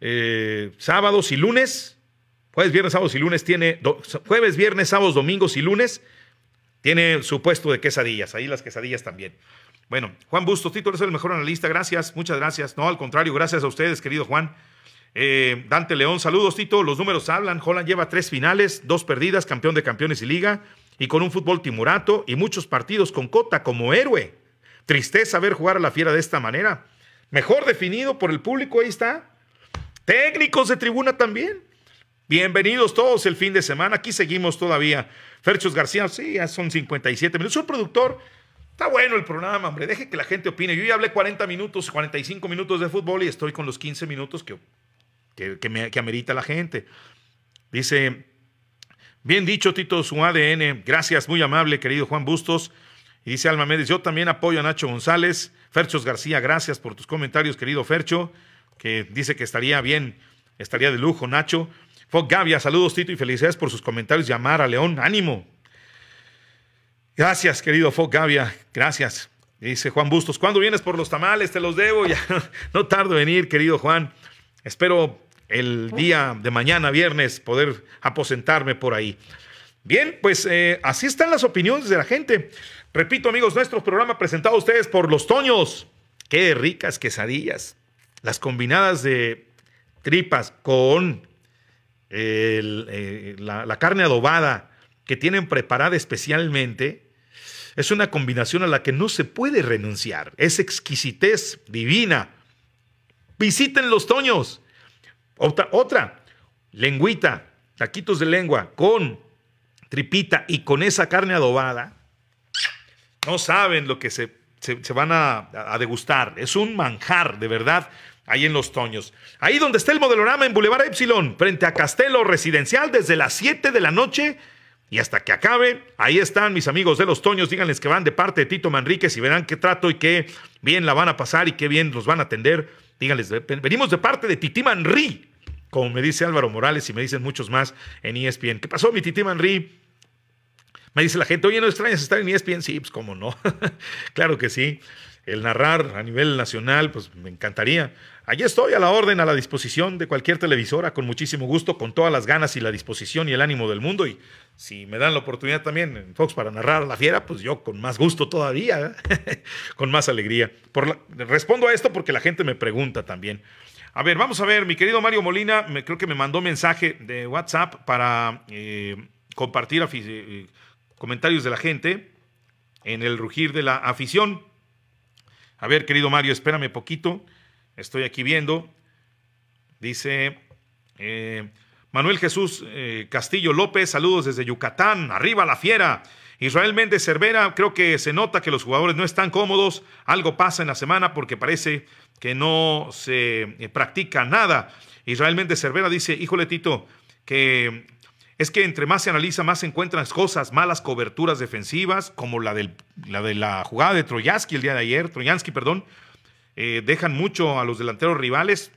eh, sábados y lunes. Jueves, viernes, sábados y lunes tiene. jueves, viernes, sábados, domingos y lunes. Tiene su puesto de quesadillas. Ahí las quesadillas también. Bueno, Juan Bustos, Tito, eres el mejor analista. Gracias, muchas gracias. No, al contrario, gracias a ustedes, querido Juan. Eh, Dante León, saludos Tito, los números hablan, Holland lleva tres finales, dos perdidas, campeón de campeones y liga, y con un fútbol timurato y muchos partidos con Cota como héroe. Tristeza ver jugar a la fiera de esta manera. Mejor definido por el público, ahí está. Técnicos de tribuna también. Bienvenidos todos el fin de semana. Aquí seguimos todavía. Ferchos García, sí, ya son 57 minutos. Un productor. Está bueno el programa, hombre. Deje que la gente opine. Yo ya hablé 40 minutos, 45 minutos de fútbol y estoy con los 15 minutos que que, me, amerita la gente. Dice, bien dicho Tito, su ADN, gracias, muy amable, querido Juan Bustos. Y dice Alma Méndez, yo también apoyo a Nacho González. Ferchos García, gracias por tus comentarios, querido Fercho, que dice que estaría bien, estaría de lujo, Nacho. Fog Gavia, saludos Tito y felicidades por sus comentarios. Llamar a León, ánimo. Gracias, querido Fog Gavia, gracias. Dice Juan Bustos, ¿cuándo vienes por los tamales? Te los debo. Ya no tardo en venir, querido Juan. Espero el día de mañana, viernes, poder aposentarme por ahí. Bien, pues eh, así están las opiniones de la gente. Repito, amigos, nuestro programa presentado a ustedes por Los Toños. Qué ricas quesadillas. Las combinadas de tripas con eh, la carne adobada que tienen preparada especialmente. Es una combinación a la que no se puede renunciar. Es exquisitez divina. Visiten Los Toños. Otra, otra, lengüita, taquitos de lengua con tripita y con esa carne adobada, no saben lo que se, se, van a, a, degustar. Es un manjar, de verdad, ahí en Los Toños. Ahí donde está el modelorama en Boulevard Epsilon, frente a Castelo Residencial, desde las 7 de la noche y hasta que acabe. Ahí están mis amigos de Los Toños. Díganles que van de parte de Tito Manríquez y verán qué trato y qué bien la van a pasar y qué bien los van a atender. Díganles, venimos de parte de Titi Manrí como me dice Álvaro Morales y me dicen muchos más en ESPN. ¿Qué pasó, mi Titi Manri? Me dice la gente, oye, ¿no extrañas estar en ESPN? Sí, pues cómo no. claro que sí. El narrar a nivel nacional, pues me encantaría. Allí estoy a la orden, a la disposición de cualquier televisora, con muchísimo gusto, con todas las ganas y la disposición y el ánimo del mundo. Y si me dan la oportunidad también en Fox para narrar la fiera, pues yo con más gusto todavía, con más alegría. Respondo a esto porque la gente me pregunta también. A ver, vamos a ver, mi querido Mario Molina, me, creo que me mandó mensaje de WhatsApp para eh, compartir eh, comentarios de la gente en el rugir de la afición. A ver, querido Mario, espérame poquito. Estoy aquí viendo. Dice eh, Manuel Jesús Castillo López, saludos desde Yucatán, arriba la fiera. Israel Méndez Cervera, creo que se nota que los jugadores no están cómodos, algo pasa en la semana porque parece que no se eh, practica nada. Israel Méndez Cervera dice, híjole Tito, que es que entre más se analiza, más se encuentran cosas, malas coberturas defensivas, como la, del, la de la jugada de Troyansky el día de ayer, Troyansky, perdón, eh, dejan mucho a los delanteros rivales.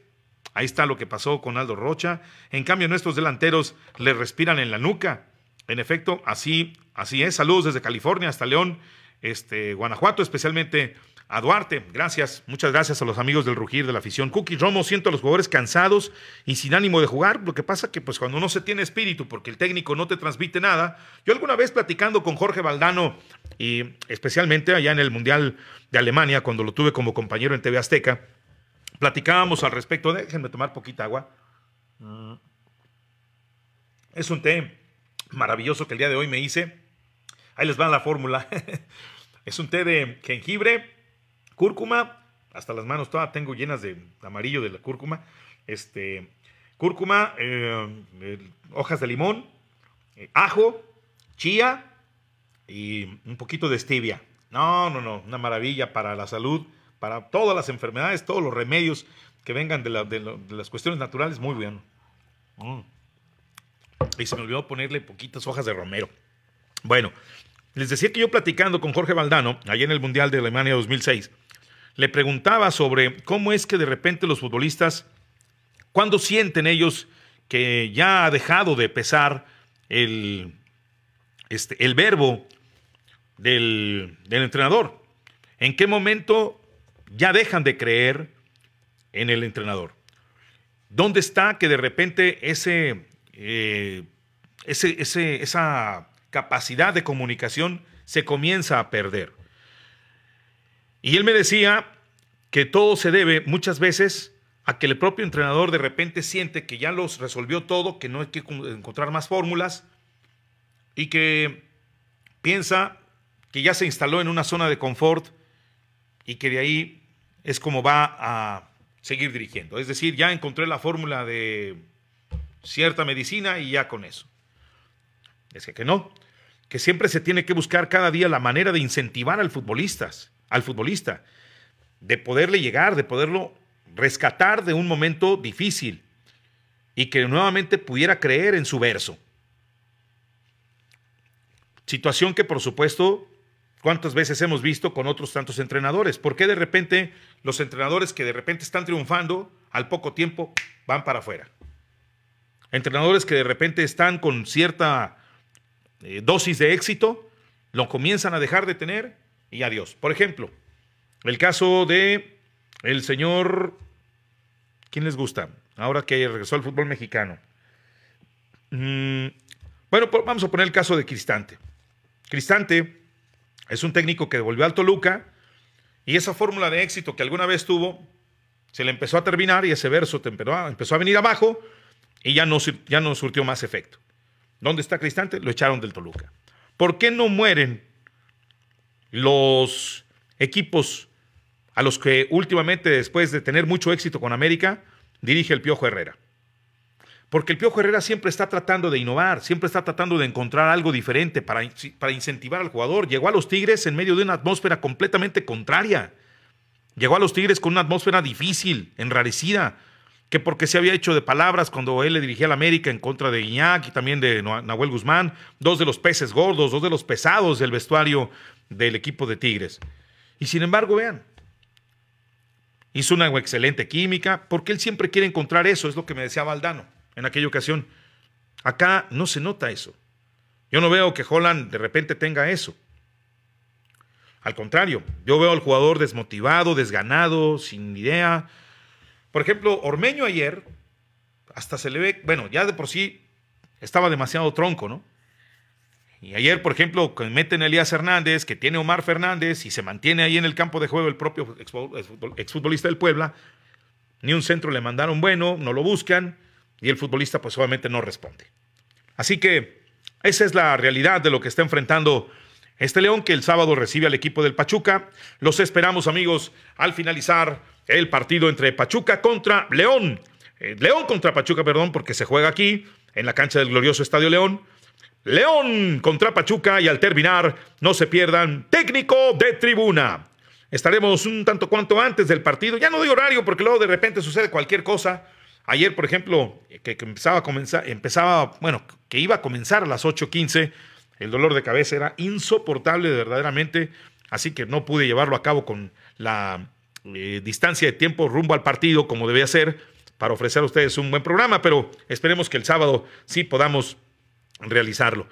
Ahí está lo que pasó con Aldo Rocha. En cambio, nuestros delanteros le respiran en la nuca. En efecto, así, así es. Saludos desde California hasta León, este, Guanajuato, especialmente a Duarte. Gracias, muchas gracias a los amigos del Rugir de la afición. Cookie Romo, siento a los jugadores cansados y sin ánimo de jugar. Lo que pasa que pues cuando no se tiene espíritu porque el técnico no te transmite nada. Yo alguna vez platicando con Jorge Valdano y especialmente allá en el Mundial de Alemania, cuando lo tuve como compañero en TV Azteca, platicábamos al respecto. Déjenme tomar poquita agua. Mm. Es un té maravilloso que el día de hoy me hice. Ahí les va la fórmula. es un té de jengibre, cúrcuma, hasta las manos todas tengo llenas de amarillo de la cúrcuma. Este, cúrcuma, eh, hojas de limón, eh, ajo, chía y un poquito de stevia. No, no, no, una maravilla para la salud, para todas las enfermedades, todos los remedios que vengan de, las cuestiones naturales, muy bien. Mm. Y se me olvidó ponerle poquitas hojas de romero. Bueno, les decía que yo platicando con Jorge Valdano, allá en el Mundial de Alemania 2006, le preguntaba sobre cómo es que de repente los futbolistas, cuando sienten ellos que ya ha dejado de pesar el, este, el verbo del, del entrenador, en qué momento ya dejan de creer en el entrenador. ¿Dónde está que de repente ese eh, ese, esa capacidad de comunicación se comienza a perder. Y él me decía que todo se debe muchas veces a que el propio entrenador de repente siente que ya los resolvió todo, que no hay que encontrar más fórmulas y que piensa que ya se instaló en una zona de confort y que de ahí es como va a seguir dirigiendo. Es decir, ya encontré la fórmula de cierta medicina y ya con eso. Es que, que no, que siempre se tiene que buscar cada día la manera de incentivar al futbolista, al futbolista, de poderle llegar, de poderlo rescatar de un momento difícil y que nuevamente pudiera creer en su verso. Situación que por supuesto, ¿cuántas veces hemos visto con otros tantos entrenadores? ¿Por qué de repente los entrenadores que de repente están triunfando al poco tiempo van para afuera? Entrenadores que de repente están con cierta eh, dosis de éxito, lo comienzan a dejar de tener y adiós. Por ejemplo, el caso de el señor, ¿quién les gusta? Ahora que regresó al fútbol mexicano. Mm, bueno, vamos a poner el caso de Cristante. Cristante es un técnico que devolvió al Toluca y esa fórmula de éxito que alguna vez tuvo se le empezó a terminar y ese verso empezó a venir abajo y ya no, ya no surtió más efecto. ¿Dónde está Cristante? Lo echaron del Toluca. ¿Por qué no mueren los equipos a los que últimamente, después de tener mucho éxito con América, dirige el Piojo Herrera? Porque el Piojo Herrera siempre está tratando de innovar, siempre está tratando de encontrar algo diferente para, para incentivar al jugador. Llegó a los Tigres en medio de una atmósfera completamente contraria. Llegó a los Tigres con una atmósfera difícil, enrarecida, que porque se había hecho de palabras cuando él le dirigía al América en contra de Iñak y también de Nahuel Guzmán, dos de los peces gordos, dos de los pesados del vestuario del equipo de Tigres. Y sin embargo, vean, hizo una excelente química, porque él siempre quiere encontrar eso, es lo que me decía Valdano en aquella ocasión. Acá no se nota eso. Yo no veo que Holland de repente tenga eso. Al contrario, yo veo al jugador desmotivado, desganado, sin idea. Por ejemplo, Ormeño ayer, hasta se le ve, bueno, ya de por sí estaba demasiado tronco, ¿no? Y ayer, por ejemplo, meten a Elías Hernández, que tiene Omar Fernández y se mantiene ahí en el campo de juego el propio exfutbolista del Puebla. Ni un centro le mandaron bueno, no lo buscan y el futbolista pues obviamente no responde. Así que esa es la realidad de lo que está enfrentando este León que el sábado recibe al equipo del Pachuca. Los esperamos amigos al finalizar el partido entre Pachuca contra León. Eh, León contra Pachuca, perdón, porque se juega aquí en la cancha del glorioso Estadio León. León contra Pachuca y al terminar, no se pierdan, técnico de tribuna. Estaremos un tanto cuanto antes del partido. Ya no doy horario porque luego de repente sucede cualquier cosa. Ayer, por ejemplo, que, empezaba a comenzar, empezaba, bueno, que iba a comenzar a las 8.15, el dolor de cabeza era insoportable verdaderamente, así que no pude llevarlo a cabo con la eh, distancia de tiempo rumbo al partido como debía ser para ofrecer a ustedes un buen programa, pero esperemos que el sábado sí podamos realizarlo.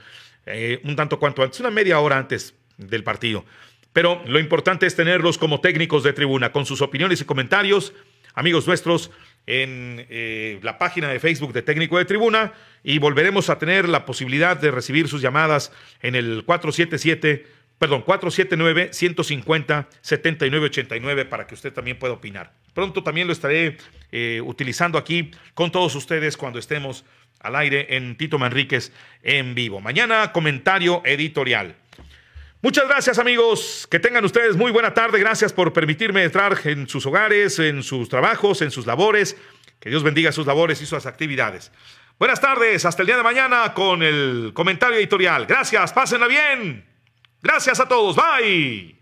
Eh, un tanto cuanto antes, una media hora antes del partido. Pero lo importante es tenerlos como técnicos de tribuna, con sus opiniones y comentarios. Amigos nuestros, en eh, la página de Facebook de Técnico de Tribuna y volveremos a tener la posibilidad de recibir sus llamadas en el 477, perdón, 479 150 7989 para que usted también pueda opinar. Pronto también lo estaré eh, utilizando aquí con todos ustedes cuando estemos al aire en Tito Manríquez en vivo. Mañana comentario editorial. Muchas gracias amigos, que tengan ustedes muy buena tarde, gracias por permitirme entrar en sus hogares, en sus trabajos, en sus labores, que Dios bendiga sus labores y sus actividades. Buenas tardes, hasta el día de mañana con el comentario editorial. Gracias, pásenla bien. Gracias a todos, bye.